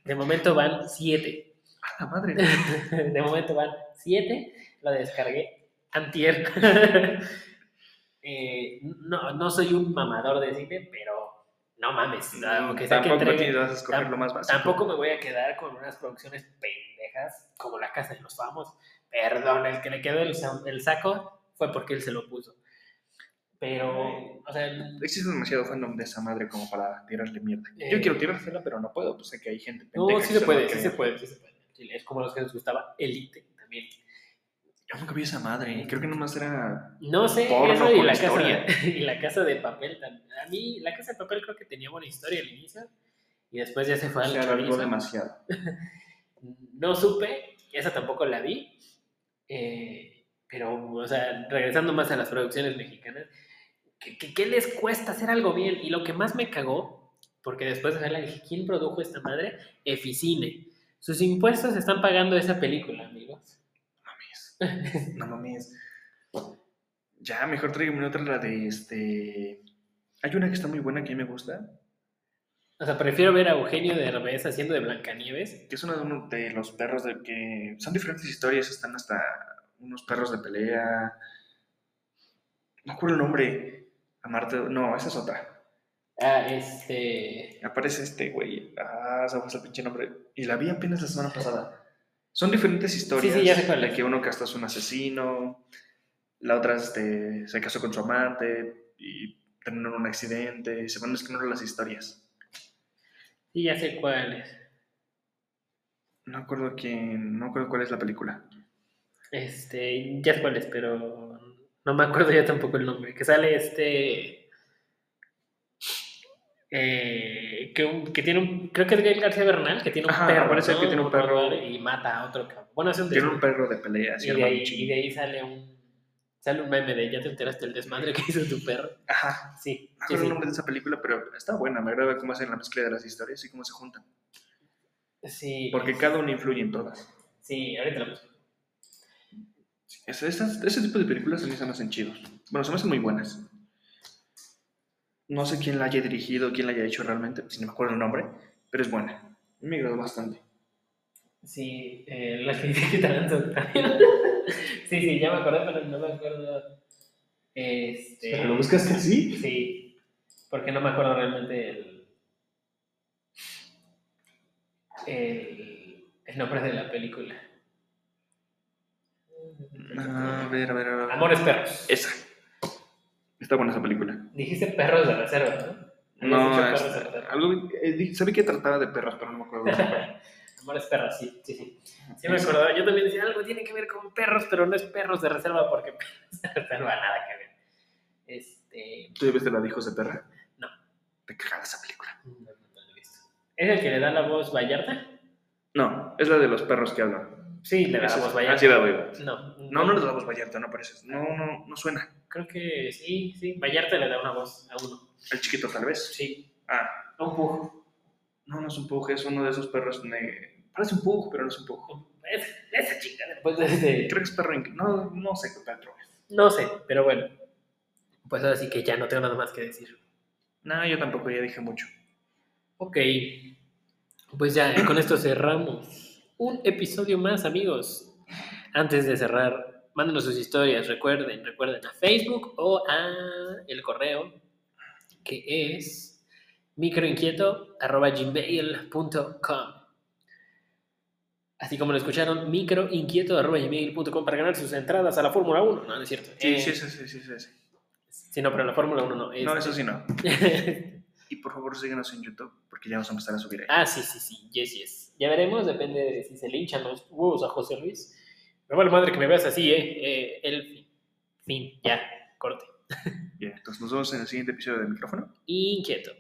Speaker 2: De momento van siete.
Speaker 1: A la madre.
Speaker 2: De momento van siete. La descargué antier. Eh, no, no soy un mamador de cine, pero no mames. Aunque sea que
Speaker 1: Tampoco
Speaker 2: entregue-
Speaker 1: tienes vas a escoger lo más básico.
Speaker 2: Tampoco me voy a quedar con unas producciones pendejas como La Casa de los Famosos. Perdón, el que le quedó el, sa- el saco fue porque él se lo puso. Pero, o sea,
Speaker 1: Existe demasiado fandom de esa madre como para tirarle mierda.
Speaker 2: Eh.
Speaker 1: Yo quiero tirársela, pero no puedo, pues sé que hay gente
Speaker 2: no,
Speaker 1: pendeja
Speaker 2: sí
Speaker 1: que
Speaker 2: se puede, sí se puede, sí se puede. Es como los que nos gustaba Elite también.
Speaker 1: Yo nunca vi esa madre. Creo que nomás era.
Speaker 2: No sé, eso y la, casa, y la casa de papel también. A mí, la casa de papel creo que tenía buena historia al inicio y después ya se fue al chorizo.
Speaker 1: demasiado.
Speaker 2: No supe, esa tampoco la vi. eh, pero, o sea, regresando más a las producciones mexicanas, ¿qué, qué, qué les cuesta hacer algo bien? Y lo que más me cagó, porque después de verla dije, ¿quién produjo esta madre? Eficine. Sus impuestos están pagando esa película, amigos.
Speaker 1: mames. No mames. Ya, mejor tráigame otra, la de este. Hay una que está muy buena que a mí me gusta,
Speaker 2: O sea, prefiero ver a Eugenio de Derbez haciendo de Blancanieves.
Speaker 1: que es uno de los perros de que. Son diferentes historias, están hasta unos perros de pelea. No recuerdo el nombre. Amarte. No, esa es otra.
Speaker 2: Ah, este.
Speaker 1: Aparece este güey. Ah, fue el pinche nombre. Y la vi apenas la semana pasada. Son diferentes historias.
Speaker 2: Sí, sí, ya sé cuál es.
Speaker 1: que uno casta es un asesino, la otra este, se casó con su amante y terminó en un accidente. y Se van mezclando las historias.
Speaker 2: Sí, ya sé cuál es.
Speaker 1: No acuerdo quién, no acuerdo cuál es la película.
Speaker 2: Este, ya sé cuál es, pero no me acuerdo ya tampoco el nombre. Que sale este. Eh, que, un- que tiene un. Creo que es Gael García Bernal, que tiene un
Speaker 1: Ajá,
Speaker 2: perro.
Speaker 1: parece
Speaker 2: ¿no?
Speaker 1: que tiene un perro.
Speaker 2: Y mata a otro cabrón. Bueno, hace un
Speaker 1: Tiene un perro de pelea,
Speaker 2: y, de ahí, y de ahí sale un, Sale un meme de ya te enteraste del desmadre que hizo tu perro.
Speaker 1: Ajá.
Speaker 2: Sí,
Speaker 1: No
Speaker 2: sí,
Speaker 1: recuerdo el
Speaker 2: sí.
Speaker 1: nombre de esa película, pero está buena. Me agrada cómo hacen la mezcla de las historias y cómo se juntan.
Speaker 2: Sí,
Speaker 1: Porque cada uno influye en todas.
Speaker 2: sí, ahorita lo busco.
Speaker 1: Es- esas- ese tipo de películas a mí se me hacen chidos. Bueno, se me hacen muy buenas. No sé quién la haya dirigido, quién la haya hecho realmente, si no me acuerdo el nombre, pero es buena. Me agradó bastante.
Speaker 2: Sí, eh, la que dice que Taranto también. sí, sí, ya me acordé, pero no me acuerdo. Este.
Speaker 1: ¿Pero lo buscaste así?
Speaker 2: Sí, porque no me acuerdo realmente el. El, el nombre de la película.
Speaker 1: A ver, a ver, a ver.
Speaker 2: Amores perros.
Speaker 1: Esa. Está buena esa película.
Speaker 2: Dijiste perros de reserva, ¿no?
Speaker 1: No, es-
Speaker 2: dicho perros de reserva.
Speaker 1: algo, eh, sabía que trataba de perros, pero no me acuerdo.
Speaker 2: Amores perros, sí, sí, sí. Sí me acordaba. Yo también decía algo tiene que ver con perros, pero no es perros de reserva porque perros de reserva nada que ver. Este.
Speaker 1: ¿Tú ya viste la de Hijos de Perra?
Speaker 2: No.
Speaker 1: Te cagaba esa película.
Speaker 2: No, no, no lo he visto. ¿Es el que le da la voz Vallarta?
Speaker 1: No, es la de los perros que hablan.
Speaker 2: Sí, le da la
Speaker 1: es-
Speaker 2: voz
Speaker 1: ah,
Speaker 2: Vallarta.
Speaker 1: sí la.
Speaker 2: No,
Speaker 1: No, no le damos Vallarta, no parece. No, no, no suena.
Speaker 2: Creo que sí, sí. Vallarta le da una voz a uno.
Speaker 1: El chiquito, tal vez.
Speaker 2: Sí.
Speaker 1: Ah,
Speaker 2: A un pug.
Speaker 1: no, no es un pug, es uno de esos perros. ne- Parece un pug, pero no es un pug.
Speaker 2: Es- esa chica. Después de, de-
Speaker 1: Creo que es perro. No, no sé qué perro es.
Speaker 2: No sé, pero bueno. Pues ahora sí que ya no tengo nada más que decir.
Speaker 1: No, yo tampoco, ya dije mucho.
Speaker 2: Ok. Pues ya, con esto cerramos un episodio más, amigos. Antes de cerrar, mándenos sus historias, recuerden, recuerden a Facebook o a el correo que es microinquieto.gmail.com Así como lo escucharon, microinquieto.gmail.com para ganar sus entradas a la Fórmula 1. No, no es cierto.
Speaker 1: Sí,
Speaker 2: Eh,
Speaker 1: sí, sí, sí, sí, sí, sí.
Speaker 2: Sí, no, pero la Fórmula 1 no.
Speaker 1: No,
Speaker 2: este-
Speaker 1: eso sí no. Y por favor síguenos en YouTube, porque ya vamos a empezar a subir ahí.
Speaker 2: Ah, sí, sí, sí, yes, yes. Ya veremos, depende de si se le hinchan los huevos a José Luis. Me vale madre que me veas así, ¿eh? eh el fin. Fin, ya, corte.
Speaker 1: Bien, entonces nos vemos en el siguiente episodio del micrófono.
Speaker 2: Inquieto.